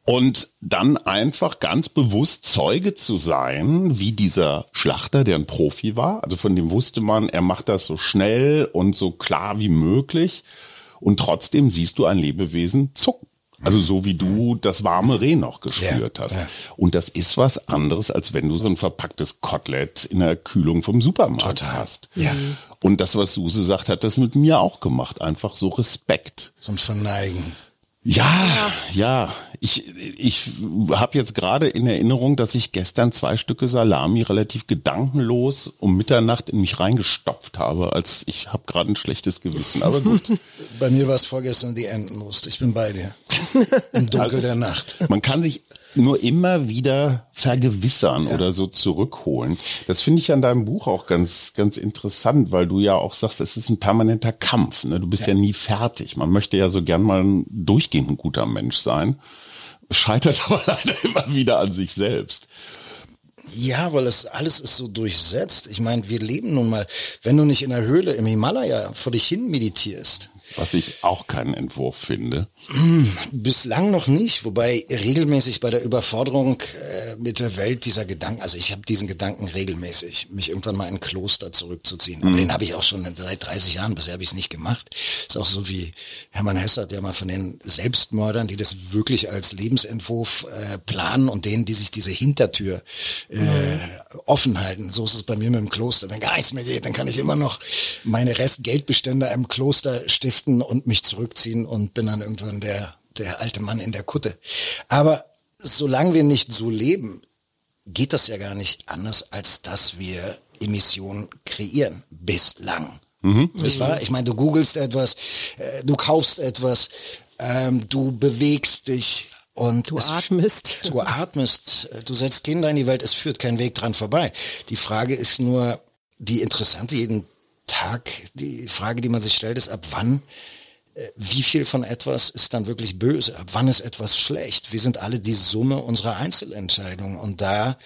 Und dann einfach ganz bewusst Zeuge zu sein, wie dieser Schlachter, der ein Profi war. Also von dem wusste man, er macht das so schnell und so klar wie möglich. Und trotzdem siehst du ein Lebewesen zucken. Also so wie du das warme Reh noch gespürt Ja, hast. ja. Und das ist was anderes, als wenn du so ein verpacktes Kotelett in der Kühlung vom Supermarkt Total. hast. Ja. Und das, was Suse sagt, hat das mit mir auch gemacht. Einfach so Respekt. So ein Verneigen. Ja, ja. Ich, ich habe jetzt gerade in Erinnerung, dass ich gestern zwei Stücke Salami relativ gedankenlos um Mitternacht in mich reingestopft habe, als ich habe gerade ein schlechtes Gewissen. Aber gut. Bei mir war es vorgestern die Entenlust. Ich bin bei dir. Im Dunkel der Nacht. Man kann sich nur immer wieder vergewissern oder so zurückholen. Das finde ich an deinem Buch auch ganz, ganz interessant, weil du ja auch sagst, es ist ein permanenter Kampf. Ne? Du bist ja. nie fertig. Man möchte ja so gern mal ein durchgehend ein guter Mensch sein, scheitert aber leider immer wieder an sich selbst. Ja, weil es alles ist so durchsetzt. Ich meine, wir leben nun mal, wenn du nicht in der Höhle im Himalaya vor dich hin meditierst, Was ich auch keinen Entwurf finde. Bislang noch nicht, wobei regelmäßig bei der Überforderung äh, mit der Welt dieser Gedanken, also ich habe diesen Gedanken regelmäßig, mich irgendwann mal in ein Kloster zurückzuziehen. Aber den habe ich auch schon seit 30 Jahren, bisher habe ich es nicht gemacht. Ist auch so wie Hermann Hesse, der mal von den Selbstmördern, die das wirklich als Lebensentwurf äh, planen und denen, die sich diese Hintertür äh, offen halten. So ist es bei mir mit dem Kloster. Wenn gar nichts mehr geht, dann kann ich immer noch meine Restgeldbestände im Kloster stiften und mich zurückziehen und bin dann irgendwann der, der alte Mann in der Kutte. Aber solange wir nicht so leben, geht das ja gar nicht anders, als dass wir Emissionen kreieren. Bislang. Nicht wahr? Ich meine, du googelst etwas, äh, du kaufst etwas, ähm, du bewegst dich und Du es- atmest. Du atmest, du setzt Kinder in die Welt, es führt kein Weg dran vorbei. Die Frage ist nur, die interessante jeden Tag, die Frage, die man sich stellt, ist, ab wann äh, wie viel von etwas ist dann wirklich böse? Ab wann ist etwas schlecht? Wir sind alle die Summe unserer Einzelentscheidungen und da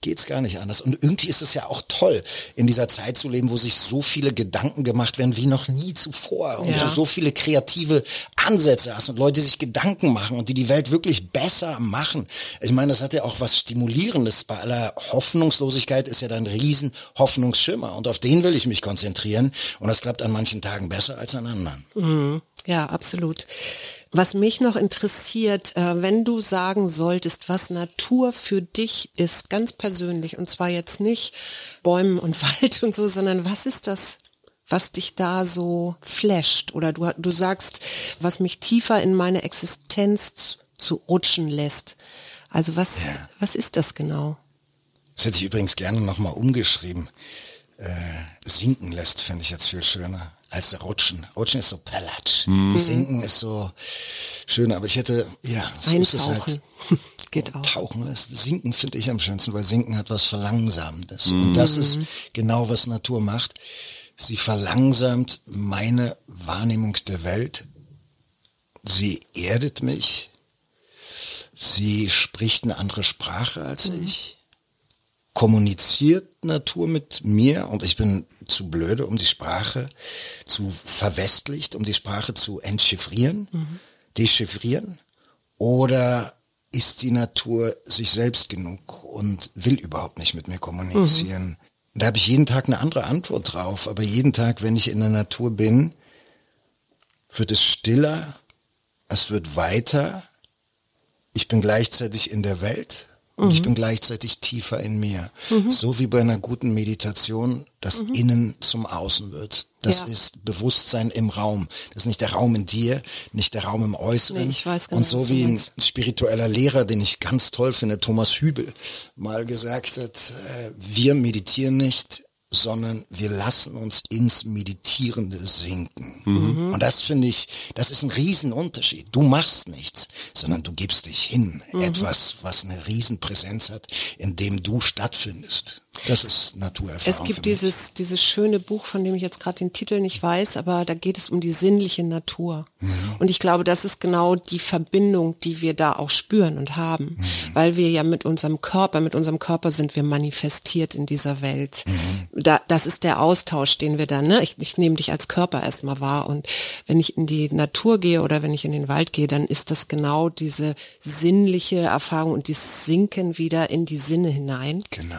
geht's gar nicht anders. Und irgendwie ist es ja auch toll, in dieser Zeit zu leben, wo sich so viele Gedanken gemacht werden wie noch nie zuvor und Ja. du so viele kreative Ansätze hast und Leute die sich Gedanken machen und die die Welt wirklich besser machen. Ich meine, das hat ja auch was Stimulierendes. Bei aller Hoffnungslosigkeit ist ja da ein riesen Hoffnungsschimmer und auf den will ich mich konzentrieren und das klappt an manchen Tagen besser als an anderen. Ja, absolut. Was mich noch interessiert, äh, wenn du sagen solltest, was Natur für dich ist, ganz persönlich, und zwar jetzt nicht Bäumen und Wald und so, sondern was ist das, was dich da so flasht? Oder du, du sagst, was mich tiefer in meine Existenz zu, zu rutschen lässt. Also was, Ja. was ist das genau? Das hätte ich übrigens gerne nochmal umgeschrieben. Äh, sinken lässt, finde ich jetzt viel schöner als rutschen. Rutschen ist so Palatsch. Sinken ist so schön, aber ich hätte, ja, so ist es halt. Geht auch. Tauchen lässt. Sinken finde ich am schönsten, weil Sinken hat was Verlangsamendes. Und das ist genau, was Natur macht. Sie verlangsamt meine Wahrnehmung der Welt. Sie erdet mich. Sie spricht eine andere Sprache als ich. Kommuniziert Natur mit mir und ich bin zu blöde, um die Sprache zu verwestlicht, um die Sprache zu entchiffrieren, dechiffrieren. Oder ist die Natur sich selbst genug und will überhaupt nicht mit mir kommunizieren? Da habe ich jeden Tag eine andere Antwort drauf. Aber jeden Tag, wenn ich in der Natur bin, wird es stiller, es wird weiter. Ich bin gleichzeitig in der Welt und ich bin gleichzeitig tiefer in mir. So wie bei einer guten Meditation das Innen zum Außen wird. Das Ja. ist Bewusstsein im Raum. Das ist nicht der Raum in dir, nicht der Raum im Äußeren. Nee, ich weiß genau, und so wie ein spiritueller Lehrer, den ich ganz toll finde, Thomas Hübel, mal gesagt hat, äh, wir meditieren nicht, sondern wir lassen uns ins Meditierende sinken. Mhm. Und das finde ich, das ist ein Riesenunterschied. Du machst nichts, sondern du gibst dich hin. Mhm. Etwas, was eine Riesenpräsenz hat, in dem du stattfindest. Das ist Naturerfahrung. Es gibt dieses, dieses schöne Buch, von dem ich jetzt gerade den Titel nicht weiß, aber da geht es um die sinnliche Natur. Mhm. Und ich glaube, das ist genau die Verbindung, die wir da auch spüren und haben, mhm. weil wir ja mit unserem Körper, mit unserem Körper sind wir manifestiert in dieser Welt. Mhm. Da, das ist der Austausch, den wir dann, ne? ich, ich nehme dich als Körper erstmal wahr und wenn ich in die Natur gehe oder wenn ich in den Wald gehe, dann ist das genau diese sinnliche Erfahrung und das Sinken wieder in die Sinne hinein. Genau.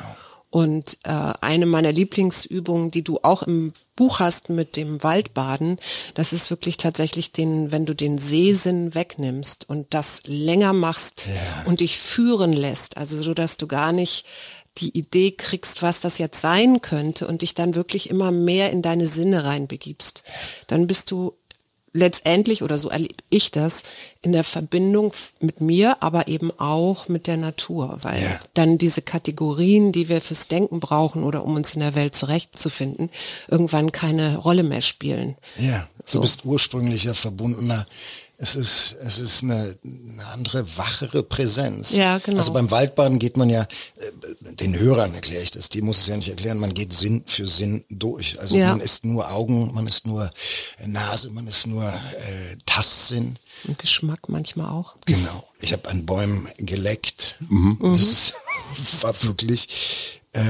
Und äh, eine meiner Lieblingsübungen, die du auch im Buch hast mit dem Waldbaden, das ist wirklich tatsächlich den, wenn du den Sehsinn wegnimmst und das länger machst ja. und dich führen lässt, also so dass du gar nicht die Idee kriegst, was das jetzt sein könnte und dich dann wirklich immer mehr in deine Sinne reinbegibst, dann bist du letztendlich, oder so erlebe ich das, in der Verbindung mit mir, aber eben auch mit der Natur, weil ja. dann diese Kategorien, die wir fürs Denken brauchen oder um uns in der Welt zurechtzufinden, irgendwann keine Rolle mehr spielen. Ja, du bist ursprünglicher verbundener es ist, es ist eine, eine andere, wachere Präsenz. Ja, genau. Also beim Waldbaden geht man ja, äh, den Hörern erkläre ich das, die muss es ja nicht erklären, man geht Sinn für Sinn durch. Also ja. man ist nur Augen, man ist nur Nase, man ist nur äh, Tastsinn. Und Geschmack manchmal auch. Genau. Ich habe an Bäumen geleckt. Mhm. Das war wirklich, äh,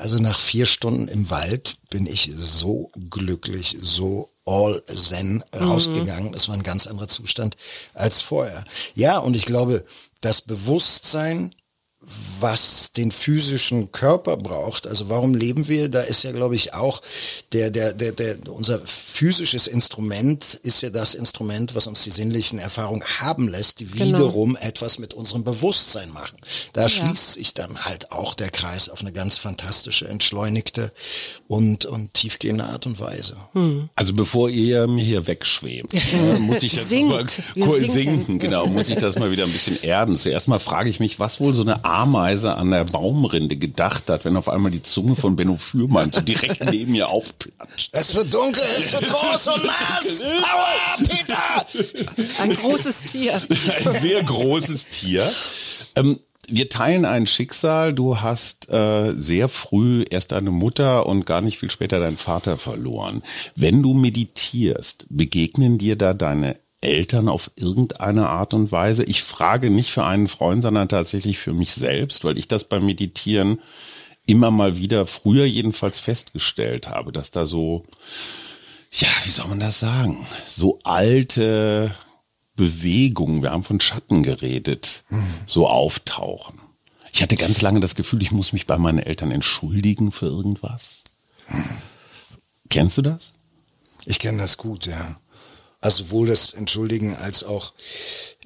also nach vier Stunden im Wald bin ich so glücklich, so all zen rausgegangen. Mhm. Das war ein ganz anderer Zustand als vorher. Ja, und ich glaube, das Bewusstsein was den physischen Körper braucht. Also warum leben wir? Da ist ja, glaube ich, auch der, der, der, der, unser physisches Instrument ist ja das Instrument, was uns die sinnlichen Erfahrungen haben lässt, die genau. wiederum etwas mit unserem Bewusstsein machen. Da ja. schließt sich dann halt auch der Kreis auf eine ganz fantastische, entschleunigte und, und tiefgehende Art und Weise. Hm. Also bevor ihr mir hier wegschwebt, äh, muss ich das mal sinken. sinken, genau, muss ich das mal wieder ein bisschen erden. Zuerst mal frage ich mich, was wohl so eine Ameise an der Baumrinde gedacht hat, wenn auf einmal die Zunge von Benno Fürmann so direkt neben ihr aufplatscht. Es wird dunkel, es wird groß und nass. Aua, Peter! Ein großes Tier. Ein sehr großes Tier. Ähm, wir teilen ein Schicksal. Du hast äh, sehr früh erst deine Mutter und gar nicht viel später deinen Vater verloren. Wenn du meditierst, begegnen dir da deine Eltern auf irgendeine Art und Weise? Ich frage nicht für einen Freund, sondern tatsächlich für mich selbst, weil ich das beim Meditieren immer mal wieder, früher jedenfalls festgestellt habe, dass da so, ja, wie soll man das sagen, so alte Bewegungen, wir haben von Schatten geredet, so auftauchen. Ich hatte ganz lange das Gefühl, ich muss mich bei meinen Eltern entschuldigen für irgendwas. Kennst du das? Ich kenne das gut, ja. Also sowohl das Entschuldigen als auch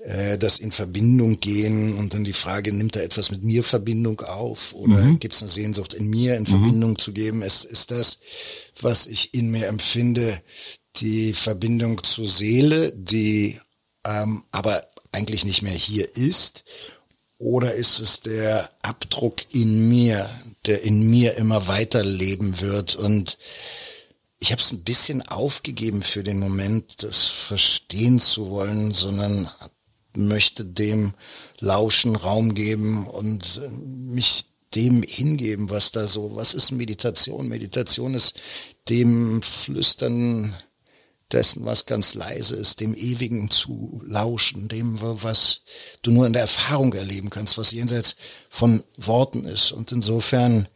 äh, das in Verbindung gehen und dann die Frage, nimmt er etwas mit mir Verbindung auf oder mhm. gibt es eine Sehnsucht in mir in mhm. Verbindung zu geben? Es ist das, was ich in mir empfinde, die Verbindung zur Seele, die ähm, aber eigentlich nicht mehr hier ist? Oder ist es der Abdruck in mir, der in mir immer weiterleben wird und ich habe es ein bisschen aufgegeben für den Moment, das verstehen zu wollen, sondern möchte dem Lauschen Raum geben und äh, mich dem hingeben, was da so, was ist Meditation? Meditation ist dem Flüstern dessen, was ganz leise ist, dem Ewigen zu lauschen, dem, was du nur in der Erfahrung erleben kannst, was jenseits von Worten ist. Und insofern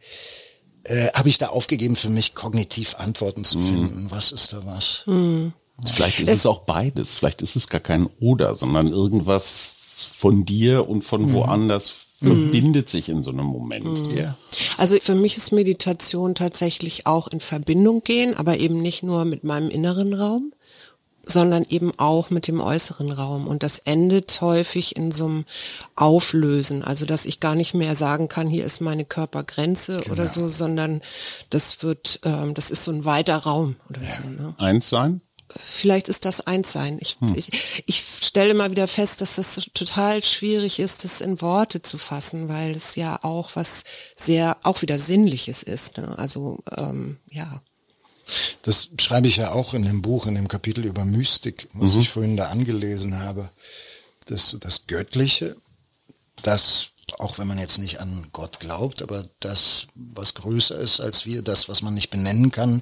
äh, habe ich da aufgegeben, für mich kognitiv Antworten zu mhm. finden. Mhm. Was ist da was? Mhm. Vielleicht ist es, es, auch beides. Vielleicht ist es gar kein Oder, sondern irgendwas von dir und von mhm. woanders verbindet sich in so einem Moment. Ja. Also für mich ist Meditation tatsächlich auch in Verbindung gehen, aber eben nicht nur mit meinem inneren Raum, sondern eben auch mit dem äußeren Raum. Und das endet häufig in so einem Auflösen, also dass ich gar nicht mehr sagen kann, hier ist meine Körpergrenze genau. oder so, sondern das wird, ähm, das ist so ein weiter Raum oder ja. so. Ne? Eins sein? Vielleicht ist das Einssein. Ich, hm. ich, ich stelle mal wieder fest, dass das total schwierig ist, das in Worte zu fassen, weil es ja auch was sehr, auch wieder Sinnliches ist. Ne? Also ähm, ja. Das schreibe ich ja auch in dem Buch, in dem Kapitel über Mystik, was mhm. ich vorhin da angelesen habe. Das, das Göttliche, das auch wenn man jetzt nicht an Gott glaubt, aber das, was größer ist als wir, das, was man nicht benennen kann,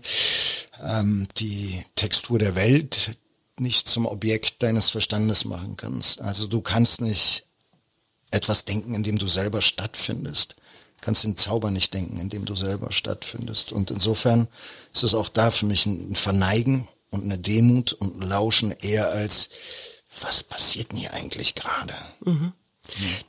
ähm, die Textur der Welt nicht zum Objekt deines Verstandes machen kannst. Also du kannst nicht etwas denken, in dem du selber stattfindest. Kannst den Zauber nicht denken, in dem du selber stattfindest. Und insofern ist es auch da für mich ein Verneigen und eine Demut und Lauschen eher als, was passiert denn hier eigentlich gerade? Mhm.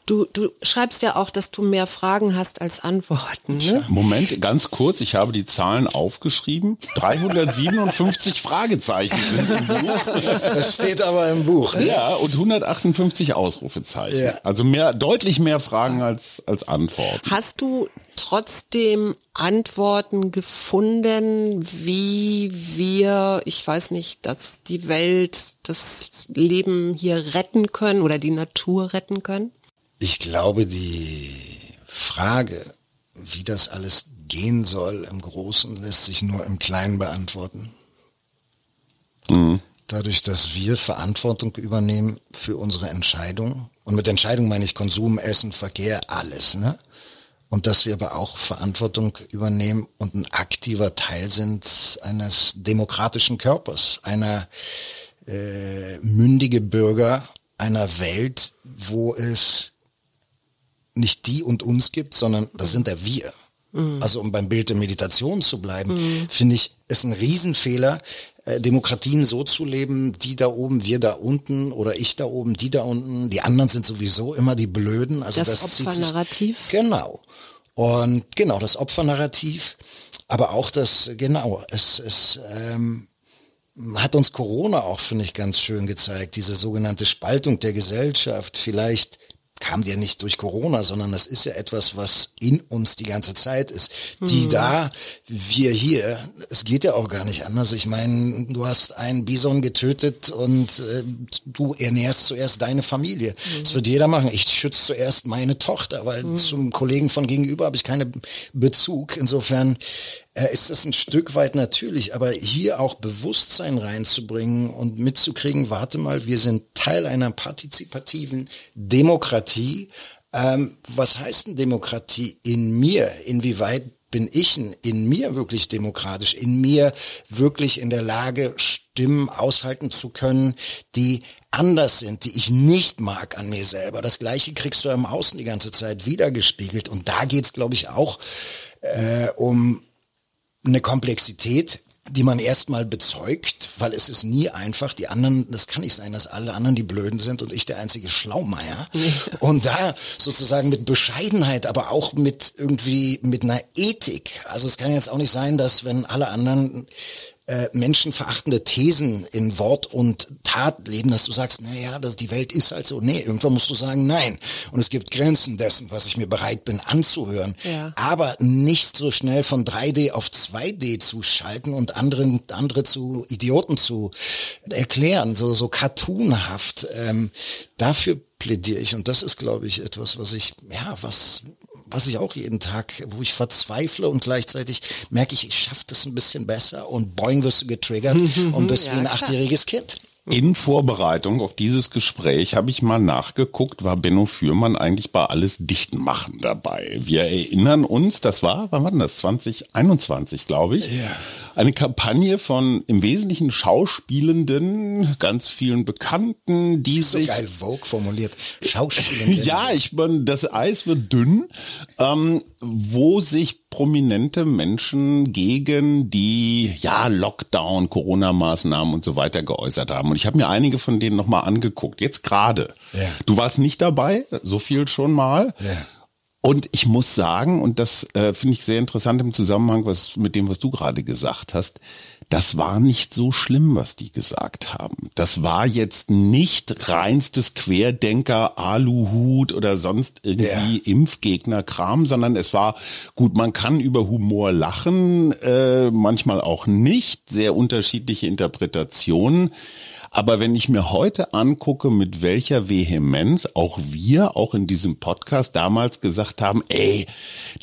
Du, du schreibst ja auch, dass du mehr Fragen hast als Antworten. Ne? Moment, ganz kurz, ich habe die Zahlen aufgeschrieben. 357 Fragezeichen sind im Buch. Das steht aber im Buch. Ne? Ja, und 158 Ausrufezeichen. Ja. Also mehr, deutlich mehr Fragen als, als Antworten. Hast du trotzdem Antworten gefunden, wie wir, ich weiß nicht, dass die Welt, das Leben hier retten können oder die Natur retten können? Ich glaube, die Frage, wie das alles gehen soll im Großen, lässt sich nur im Kleinen beantworten. Mhm. Dadurch, dass wir Verantwortung übernehmen für unsere Entscheidungen. Und mit Entscheidung meine ich Konsum, Essen, Verkehr, alles. Ne? Und dass wir aber auch Verantwortung übernehmen und ein aktiver Teil sind eines demokratischen Körpers, einer äh, mündige Bürger einer Welt, wo es nicht die und uns gibt, sondern das sind ja wir. Mhm. Also um beim Bild der Meditation zu bleiben, mhm. finde ich, ist ein Riesenfehler, äh, Demokratien so zu leben, die da oben, wir da unten oder ich da oben, die da unten, die anderen sind sowieso immer die Blöden. Also das, das Opfernarrativ. Genau. Und genau, das Opfernarrativ, aber auch das, genau, es, es ähm, hat uns Corona auch, finde ich, ganz schön gezeigt, diese sogenannte Spaltung der Gesellschaft. Vielleicht kam ja nicht durch Corona, sondern das ist ja etwas, was in uns die ganze Zeit ist. Die mhm. da, wir hier, es geht ja auch gar nicht anders. Ich meine, du hast einen Bison getötet und äh, du ernährst zuerst deine Familie. Mhm. Das wird jeder machen. Ich schütze zuerst meine Tochter, weil mhm. zum Kollegen von gegenüber habe ich keinen Bezug. Insofern ist das ein Stück weit natürlich, aber hier auch Bewusstsein reinzubringen und mitzukriegen, warte mal, wir sind Teil einer partizipativen Demokratie. Ähm, was heißt denn Demokratie in mir? Inwieweit bin ich in mir wirklich demokratisch, in mir wirklich in der Lage, Stimmen aushalten zu können, die anders sind, die ich nicht mag an mir selber. Das gleiche kriegst du im Außen die ganze Zeit wiedergespiegelt. Und da geht's, glaube ich, auch äh, um eine Komplexität, die man erstmal bezeugt, weil es ist nie einfach. Die anderen, das kann nicht sein, dass alle anderen die Blöden sind und ich der einzige Schlaumeier. und da sozusagen mit Bescheidenheit, aber auch mit irgendwie mit einer Ethik. Also es kann jetzt auch nicht sein, dass wenn alle anderen äh, menschenverachtende Thesen in Wort und Tat leben, dass du sagst, naja, das, die Welt ist halt so. Nee, irgendwann musst du sagen, nein. Und es gibt Grenzen dessen, was ich mir bereit bin anzuhören. Ja. Aber nicht so schnell von 3D auf 2D zu schalten und anderen, andere zu Idioten zu erklären, so, so cartoonhaft. Ähm, dafür plädiere ich. Und das ist, glaube ich, etwas, was ich, ja, was was ich auch jeden Tag, wo ich verzweifle und gleichzeitig merke ich, ich schaffe das ein bisschen besser und boing wirst du getriggert und bist ja, wie ein klar. achtjähriges Kind. In Vorbereitung auf dieses Gespräch habe ich mal nachgeguckt, war Benno Fürmann eigentlich bei alles Dichtmachen dabei. Wir erinnern uns, das war, wann war denn das? 2021, glaube ich. Ja. Eine Kampagne von im Wesentlichen Schauspielenden, ganz vielen Bekannten, die so sich. geil Vogue formuliert. Schauspielenden. ja, ich meine, das Eis wird dünn, ähm, wo sich prominente Menschen gegen die ja Lockdown, Corona-Maßnahmen und so weiter geäußert haben. Und ich habe mir einige von denen nochmal angeguckt. Jetzt gerade. Ja. Du warst nicht dabei, so viel schon mal. Ja. Und ich muss sagen, und das äh, finde ich sehr interessant im Zusammenhang was, mit dem, was du gerade gesagt hast, das war nicht so schlimm, was die gesagt haben. Das war jetzt nicht reinstes Querdenker, Aluhut oder sonst irgendwie ja. Impfgegner-Kram, sondern es war gut, man kann über Humor lachen, äh, manchmal auch nicht, sehr unterschiedliche Interpretationen. Aber wenn ich mir heute angucke, mit welcher Vehemenz auch wir, auch in diesem Podcast damals gesagt haben, ey,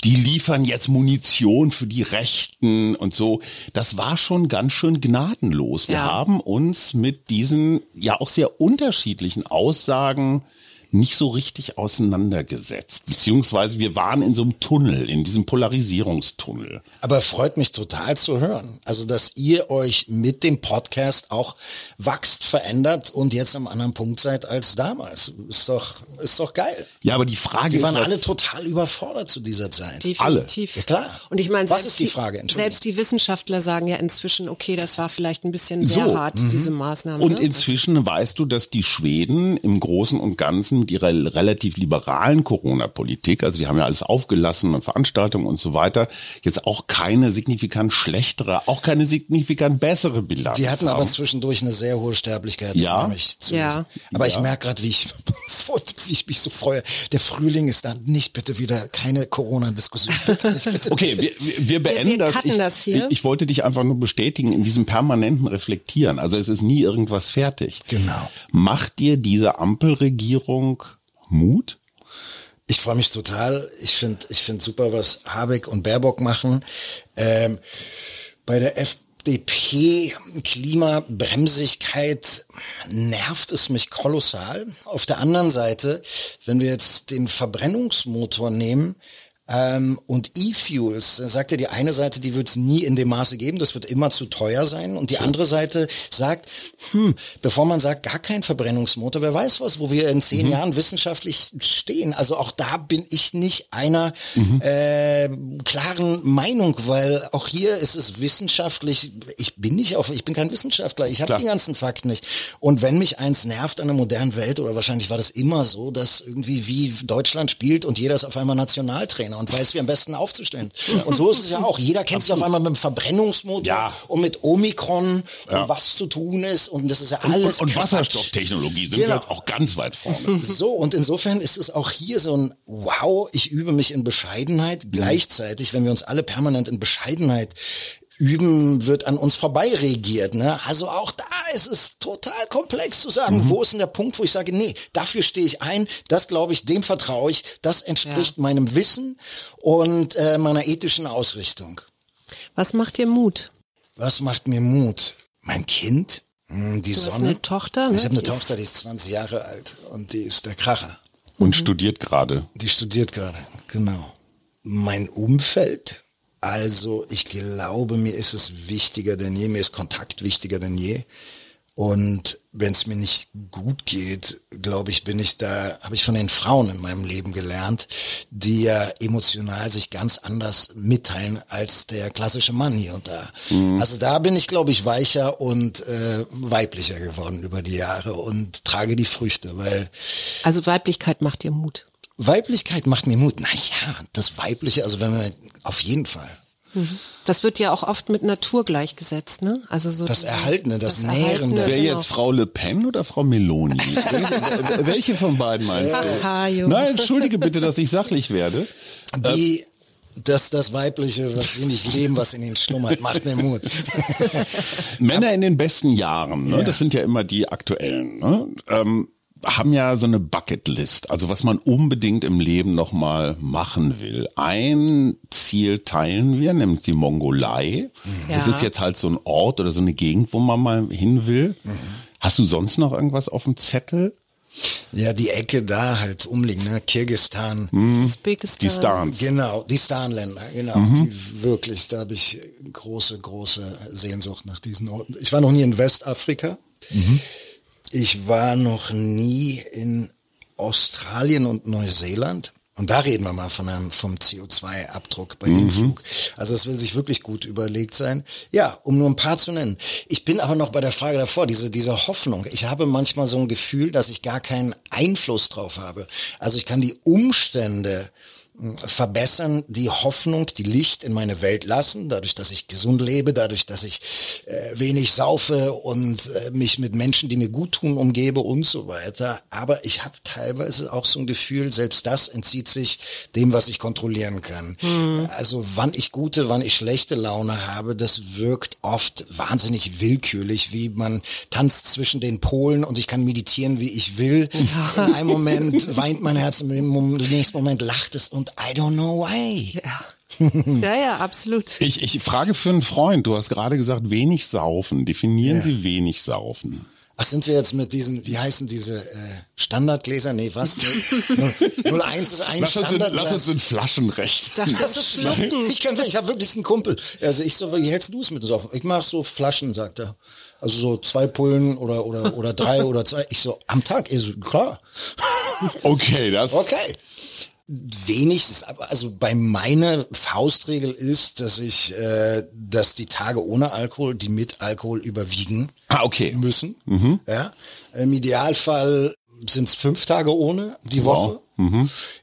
die liefern jetzt Munition für die Rechten und so, das war schon ganz schön gnadenlos. Wir ja. haben uns mit diesen ja auch sehr unterschiedlichen Aussagen nicht so richtig auseinandergesetzt. Beziehungsweise wir waren in so einem Tunnel, in diesem Polarisierungstunnel. Aber freut mich total zu hören. Also, dass ihr euch mit dem Podcast auch wachst, verändert und jetzt am anderen Punkt seid als damals. Ist doch, ist doch geil. Ja, aber die Frage Wir ist, waren alle total überfordert zu dieser Zeit. Definitiv. Ja, klar. Und ich meine, Was selbst ist die Frage? Selbst die Wissenschaftler sagen ja inzwischen, okay, das war vielleicht ein bisschen sehr So. hart, diese Maßnahme. Und ne? inzwischen weißt du, dass die Schweden im Großen und Ganzen mit ihrer relativ liberalen Corona-Politik, also die haben ja alles aufgelassen und Veranstaltungen und so weiter, jetzt auch keine signifikant schlechtere, auch keine signifikant bessere Bilanz Die hatten aber haben. zwischendurch eine sehr hohe Sterblichkeit. Ja? Ja. Aber ich merke gerade, wie ich, wie ich mich so freue. Der Frühling ist da nicht bitte wieder keine Corona-Diskussion. Bitte nicht, bitte Okay, wir, wir- wir beenden wir das. cutten Ich, das hier. Ich, ich wollte dich einfach nur bestätigen in diesem permanenten Reflektieren. Also es ist nie irgendwas fertig. Genau. Macht dir diese Ampelregierung Mut? Ich freue mich total. Ich finde ich find super, was Habeck und Baerbock machen. Ähm, bei der FDP Klimabremsigkeit nervt es mich kolossal. Auf der anderen Seite, wenn wir jetzt den Verbrennungsmotor nehmen, ähm, und E-Fuels, sagt ja die eine Seite, die wird es nie in dem Maße geben, das wird immer zu teuer sein. Und die andere Seite sagt, hm, bevor man sagt, gar kein Verbrennungsmotor, wer weiß was, wo wir in zehn Jahren wissenschaftlich stehen. Also auch da bin ich nicht einer äh, klaren Meinung, weil auch hier ist es wissenschaftlich, ich bin nicht auf, ich bin kein Wissenschaftler, ich habe die ganzen Fakten nicht. Und wenn mich eins nervt an der modernen Welt, oder wahrscheinlich war das immer so, dass irgendwie wie Deutschland spielt und jeder ist auf einmal Nationaltrainer und weiß, wie am besten aufzustellen. Und so ist es ja auch. Jeder kennt sich auf einmal mit dem Verbrennungsmotor Ja. und mit Omikron Ja. und was zu tun ist und das ist ja Und, alles und, und Quatsch. Wasserstofftechnologie sind wir Genau. jetzt auch ganz weit vorne. So, und insofern ist es auch hier so ein Wow, ich übe mich in Bescheidenheit. Gleichzeitig, wenn wir uns alle permanent in Bescheidenheit üben, wird an uns vorbei regiert. Ne? Also auch da ist es total komplex zu sagen, wo ist denn der Punkt, wo ich sage, nee, dafür stehe ich ein, das glaube ich, dem vertraue ich, das entspricht meinem Wissen und äh, meiner ethischen Ausrichtung. Was macht dir Mut? Was macht mir Mut? Mein Kind, Hm, die Du hast Sonne. eine Tochter, ne? Ich habe eine Die Tochter, die ist 20 Jahre alt und die ist der Kracher. Und studiert gerade. Die studiert gerade, genau. Mein Umfeld, also ich glaube, mir ist es wichtiger denn je, mir ist Kontakt wichtiger denn je. Und wenn es mir nicht gut geht, glaube ich, bin ich da, habe ich von den Frauen in meinem Leben gelernt, die ja emotional sich ganz anders mitteilen als der klassische Mann hier und da. Also da bin ich, glaube ich, weicher und äh, weiblicher geworden über die Jahre und trage die Früchte, weil Also Weiblichkeit macht dir Mut. Weiblichkeit macht mir Mut. Naja, das Weibliche, also wenn wir auf jeden Fall. Das wird ja auch oft mit Natur gleichgesetzt, ne? Also so Das diese- Erhaltene, das Erhaltene, Nährende. Wer genau. jetzt Frau Le Pen oder Frau Meloni? welche, welche von beiden meinst du? Aha. Nein, entschuldige bitte, dass ich sachlich werde. Die, das, das Weibliche, was sie nicht leben, was in ihnen schlummert, macht mir Mut. Männer in den besten Jahren, ne, Ja. das sind ja immer die aktuellen, ne, ähm, haben ja so eine Bucketlist, also was man unbedingt im Leben nochmal machen will. Ein Ziel teilen wir, nämlich die Mongolei. Das Ja. ist jetzt halt so ein Ort oder so eine Gegend, wo man mal hin will. Hast du sonst noch irgendwas auf dem Zettel? Ja, die Ecke da halt umliegen, ne? Kirgistan. Usbekistan. Die Stans. Genau, die Starnländer, genau. Die wirklich, da habe ich große, große Sehnsucht nach diesen Orten. Ich war noch nie in Westafrika. Ich war noch nie in Australien und Neuseeland. Und da reden wir mal von einem, vom CO2-Abdruck bei dem Flug. Also es will sich wirklich gut überlegt sein. Ja, um nur ein paar zu nennen. Ich bin aber noch bei der Frage davor, diese, diese Hoffnung. Ich habe manchmal so ein Gefühl, dass ich gar keinen Einfluss drauf habe. Also ich kann die Umstände verbessern, die Hoffnung, die Licht in meine Welt lassen, dadurch, dass ich gesund lebe, dadurch, dass ich äh, wenig saufe und äh, mich mit Menschen, die mir gut tun, umgebe und so weiter. Aber ich habe teilweise auch so ein Gefühl, selbst das entzieht sich dem, was ich kontrollieren kann. Also wann ich gute, wann ich schlechte Laune habe, das wirkt oft wahnsinnig willkürlich, wie man tanzt zwischen den Polen und ich kann meditieren, wie ich will. In einem Moment weint mein Herz, im nächsten Moment lacht es und I don't know why. Ja, ja, absolut. Ich, ich frage für einen Freund, du hast gerade gesagt, wenig saufen. Definieren Ja. Sie wenig saufen. Ach, sind wir jetzt mit diesen, wie heißen diese äh, Standardgläser? Nee, was? 01 ist ein Lass uns, in, Standardglas. lass uns in Flaschenrecht. Das ist schlucken. Ich kann, ich habe wirklich einen Kumpel. Also ich so, wie hältst du es mit uns auf? Ich mach so Flaschen, sagt er. Also so zwei Pullen oder oder oder drei oder zwei. Ich so am Tag. Ich so klar. Okay, das. Okay. Wenig also bei meiner Faustregel ist, dass ich, äh, dass die Tage ohne Alkohol, die mit Alkohol überwiegen Ah, okay. müssen. Ja. Im Idealfall sind es fünf Tage ohne die Wow. Woche.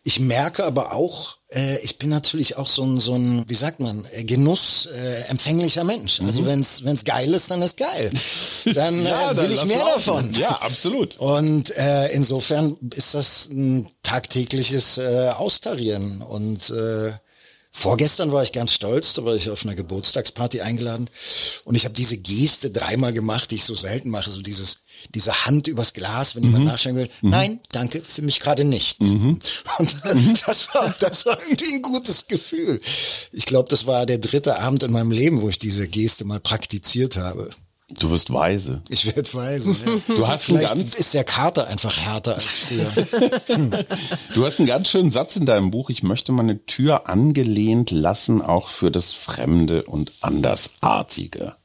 Ich merke aber auch, äh, ich bin natürlich auch so ein, so ein, wie sagt man, äh, Genuss äh, empfänglicher Mensch. Also wenn's wenn's geil ist, dann ist geil. Dann Ja, äh, dann will ich mehr davon. Ja, absolut. Und äh, insofern ist das ein tagtägliches äh, Austarieren. Und äh, vorgestern war ich ganz stolz, da war ich auf einer Geburtstagsparty eingeladen und ich habe diese Geste dreimal gemacht, die ich so selten mache, so dieses diese Hand übers Glas, wenn jemand nachschauen will. Nein, danke, für mich gerade nicht. Und das war, das war irgendwie ein gutes Gefühl. Ich glaube, das war der dritte Abend in meinem Leben, wo ich diese Geste mal praktiziert habe. Du wirst weise. Ich werde weise. Ja. Du hast Vielleicht ganz, ist der Kater einfach härter als früher. du hast einen ganz schönen Satz in deinem Buch. Ich möchte meine Tür angelehnt lassen, auch für das Fremde und Andersartige.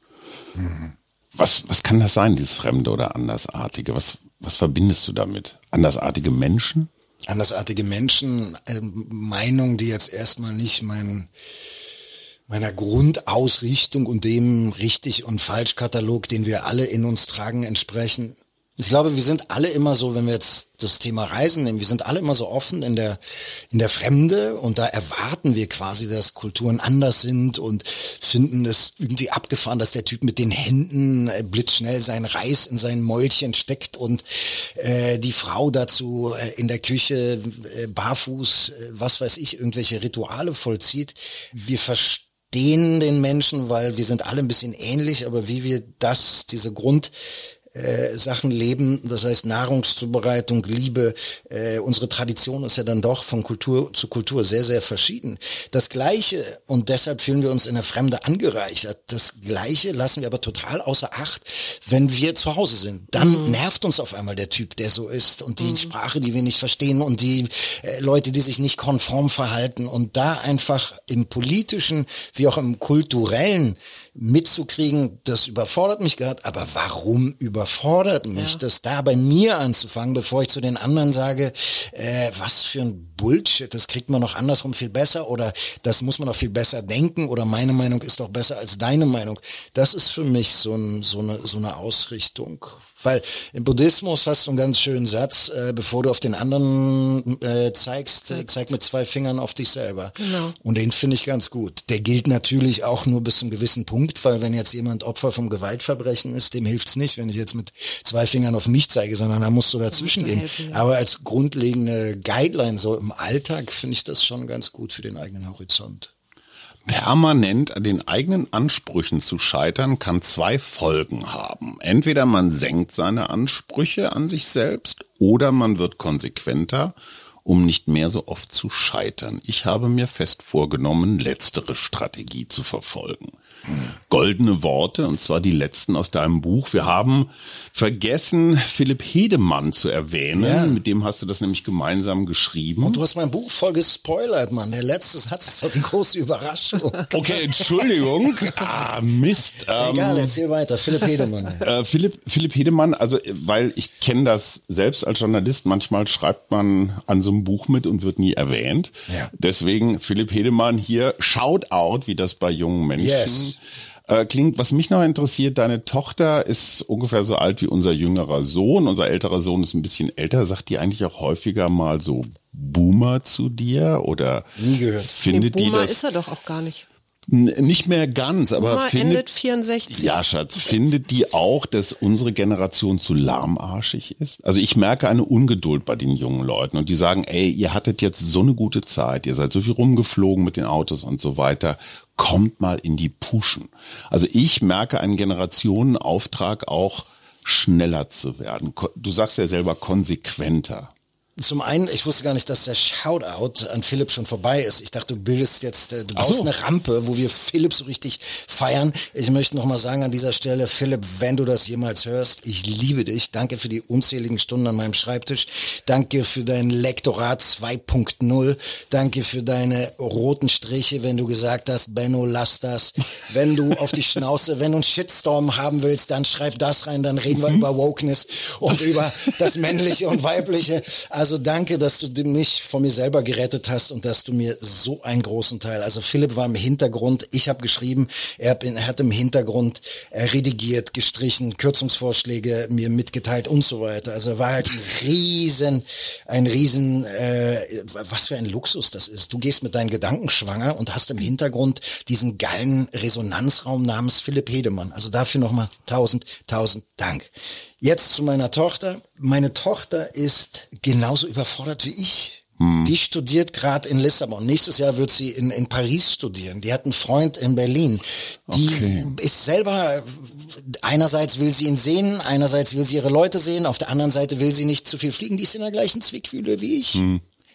Was, was kann das sein, dieses Fremde oder Andersartige? Was, was verbindest du damit? Andersartige Menschen? Andersartige Menschen, äh, Meinungen, die jetzt erstmal nicht mein, meiner Grundausrichtung und dem richtig und falsch Katalog, den wir alle in uns tragen, entsprechen. Ich glaube, wir sind alle immer so, wenn wir jetzt das Thema Reisen nehmen, wir sind alle immer so offen in der, in der Fremde und da erwarten wir quasi, dass Kulturen anders sind und finden es irgendwie abgefahren, dass der Typ mit den Händen äh, blitzschnell sein Reis in sein Mäulchen steckt und äh, die Frau dazu äh, in der Küche äh, barfuß, äh, was weiß ich, irgendwelche Rituale vollzieht. Wir verstehen den Menschen, weil wir sind alle ein bisschen ähnlich, aber wie wir das, diese Grund äh, Sachen leben, das heißt Nahrungszubereitung, Liebe, äh, unsere Tradition ist ja dann doch von Kultur zu Kultur sehr, sehr verschieden. Das Gleiche, und deshalb fühlen wir uns in der Fremde angereichert, das Gleiche lassen wir aber total außer Acht, wenn wir zu Hause sind. Dann nervt uns auf einmal der Typ, der so ist und die Sprache, die wir nicht verstehen und die äh, Leute, die sich nicht konform verhalten. Und da einfach im politischen wie auch im kulturellen mitzukriegen, das überfordert mich gerade, aber warum überfordert mich das da bei mir anzufangen, bevor ich zu den anderen sage, äh, was für ein Bullshit, das kriegt man noch andersrum viel besser oder das muss man noch viel besser denken oder meine Meinung ist doch besser als deine Meinung. Das ist für mich so, ein, so, eine, so eine Ausrichtung. Weil im Buddhismus hast du einen ganz schönen Satz, äh, bevor du auf den anderen äh, zeigst, äh, zeig mit zwei Fingern auf dich selber. Genau. Und den finde ich ganz gut. Der gilt natürlich auch nur bis zum gewissen Punkt, weil wenn jetzt jemand Opfer vom Gewaltverbrechen ist, dem hilft's nicht, wenn ich jetzt mit zwei Fingern auf mich zeige, sondern da musst du dazwischen du gehen. helfen, ja. Aber als grundlegende Guideline so im Alltag finde ich das schon ganz gut für den eigenen Horizont. Permanent an den eigenen Ansprüchen zu scheitern, kann zwei Folgen haben. Entweder man senkt seine Ansprüche an sich selbst oder man wird konsequenter, um nicht mehr so oft zu scheitern. Ich habe mir fest vorgenommen, letztere Strategie zu verfolgen. Goldene Worte, und zwar die letzten aus deinem Buch. Wir haben vergessen, Philipp Hedemann zu erwähnen. Ja. Mit dem hast du das nämlich gemeinsam geschrieben. Und du hast mein Buch voll gespoilert, Mann. Der letzte Satz ist doch die große Überraschung. Okay, Entschuldigung. Ah, Mist. Ähm, Egal, erzähl weiter. Philipp Hedemann. Äh, Philipp, Philipp Hedemann, also weil ich kenne das selbst als Journalist, manchmal schreibt man an so einem Buch mit und wird nie erwähnt. Ja. Deswegen Philipp Hedemann hier, shout out, wie das bei jungen Menschen Yes. Äh, klingt. Was mich noch interessiert, deine Tochter ist ungefähr so alt wie unser jüngerer Sohn. Unser älterer Sohn ist ein bisschen älter. Sagt die eigentlich auch häufiger mal so Boomer zu dir oder Nie gehört. Nee, findet die Boomer das ist er doch auch gar nicht. Nicht mehr ganz, aber Boomer findet endet 64. ja, Schatz, findet die auch, dass unsere Generation zu lahmarschig ist? Also ich merke eine Ungeduld bei den jungen Leuten und die sagen, ey, ihr hattet jetzt so eine gute Zeit, ihr seid so viel rumgeflogen mit den Autos und so weiter, kommt mal in die Puschen. Also ich merke einen Generationenauftrag auch schneller zu werden. Du sagst ja selber konsequenter. Zum einen, ich wusste gar nicht, dass der Shoutout an Philipp schon vorbei ist. Ich dachte, du bildest jetzt, äh, du baust so. eine Rampe, wo wir Philipp so richtig feiern. Ich möchte noch mal sagen an dieser Stelle, Philipp, wenn du das jemals hörst, ich liebe dich. Danke für die unzähligen Stunden an meinem Schreibtisch. Danke für dein Lektorat 2.0. Danke für deine roten Striche, wenn du gesagt hast, Benno, lass das. Wenn du auf die Schnauze, wenn du einen Shitstorm haben willst, dann schreib das rein, dann reden wir über Wokeness und über das Männliche und Weibliche. Also danke, dass du mich von mir selber gerettet hast und dass du mir so einen großen Teil. Also Philipp war im Hintergrund, ich habe geschrieben, er, hat- er hat im Hintergrund äh, redigiert, gestrichen, Kürzungsvorschläge mir mitgeteilt und so weiter. Also war halt ein riesen, ein riesen, äh, was für ein Luxus das ist. Du gehst mit deinen Gedanken schwanger und hast im Hintergrund diesen geilen Resonanzraum namens Philipp Hedemann. Also dafür nochmal tausend, tausend Dank. Jetzt zu meiner Tochter. Meine Tochter ist genauso überfordert wie ich. Die studiert gerade in Lissabon. Nächstes Jahr wird sie in, in Paris studieren. Die hat einen Freund in Berlin. Die Okay. ist selber, einerseits will sie ihn sehen, einerseits will sie ihre Leute sehen, auf der anderen Seite will sie nicht zu viel fliegen. Die ist in der gleichen Zwickmühle wie ich.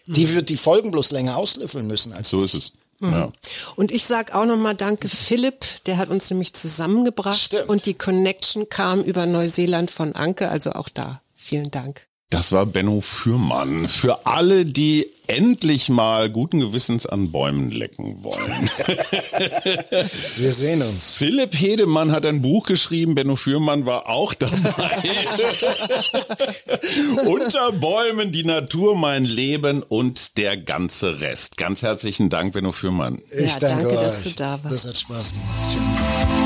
Die wird die Folgen bloß länger auslöffeln müssen als So ist es. Ja. Und ich sag auch nochmal Danke Philipp, der hat uns nämlich zusammengebracht Stimmt. und die Connection kam über Neuseeland von Anke, also auch da. Vielen Dank. Das war Benno Fürmann. Für alle, die endlich mal guten Gewissens an Bäumen lecken wollen. wir sehen uns. Philipp Hedemann hat ein Buch geschrieben, Benno Fürmann war auch dabei. Unter Bäumen, die Natur, mein Leben und der ganze Rest. Ganz herzlichen Dank, Benno Fürmann. Ich Ja, danke, danke, euch. dass du da warst. Das hat Spaß gemacht.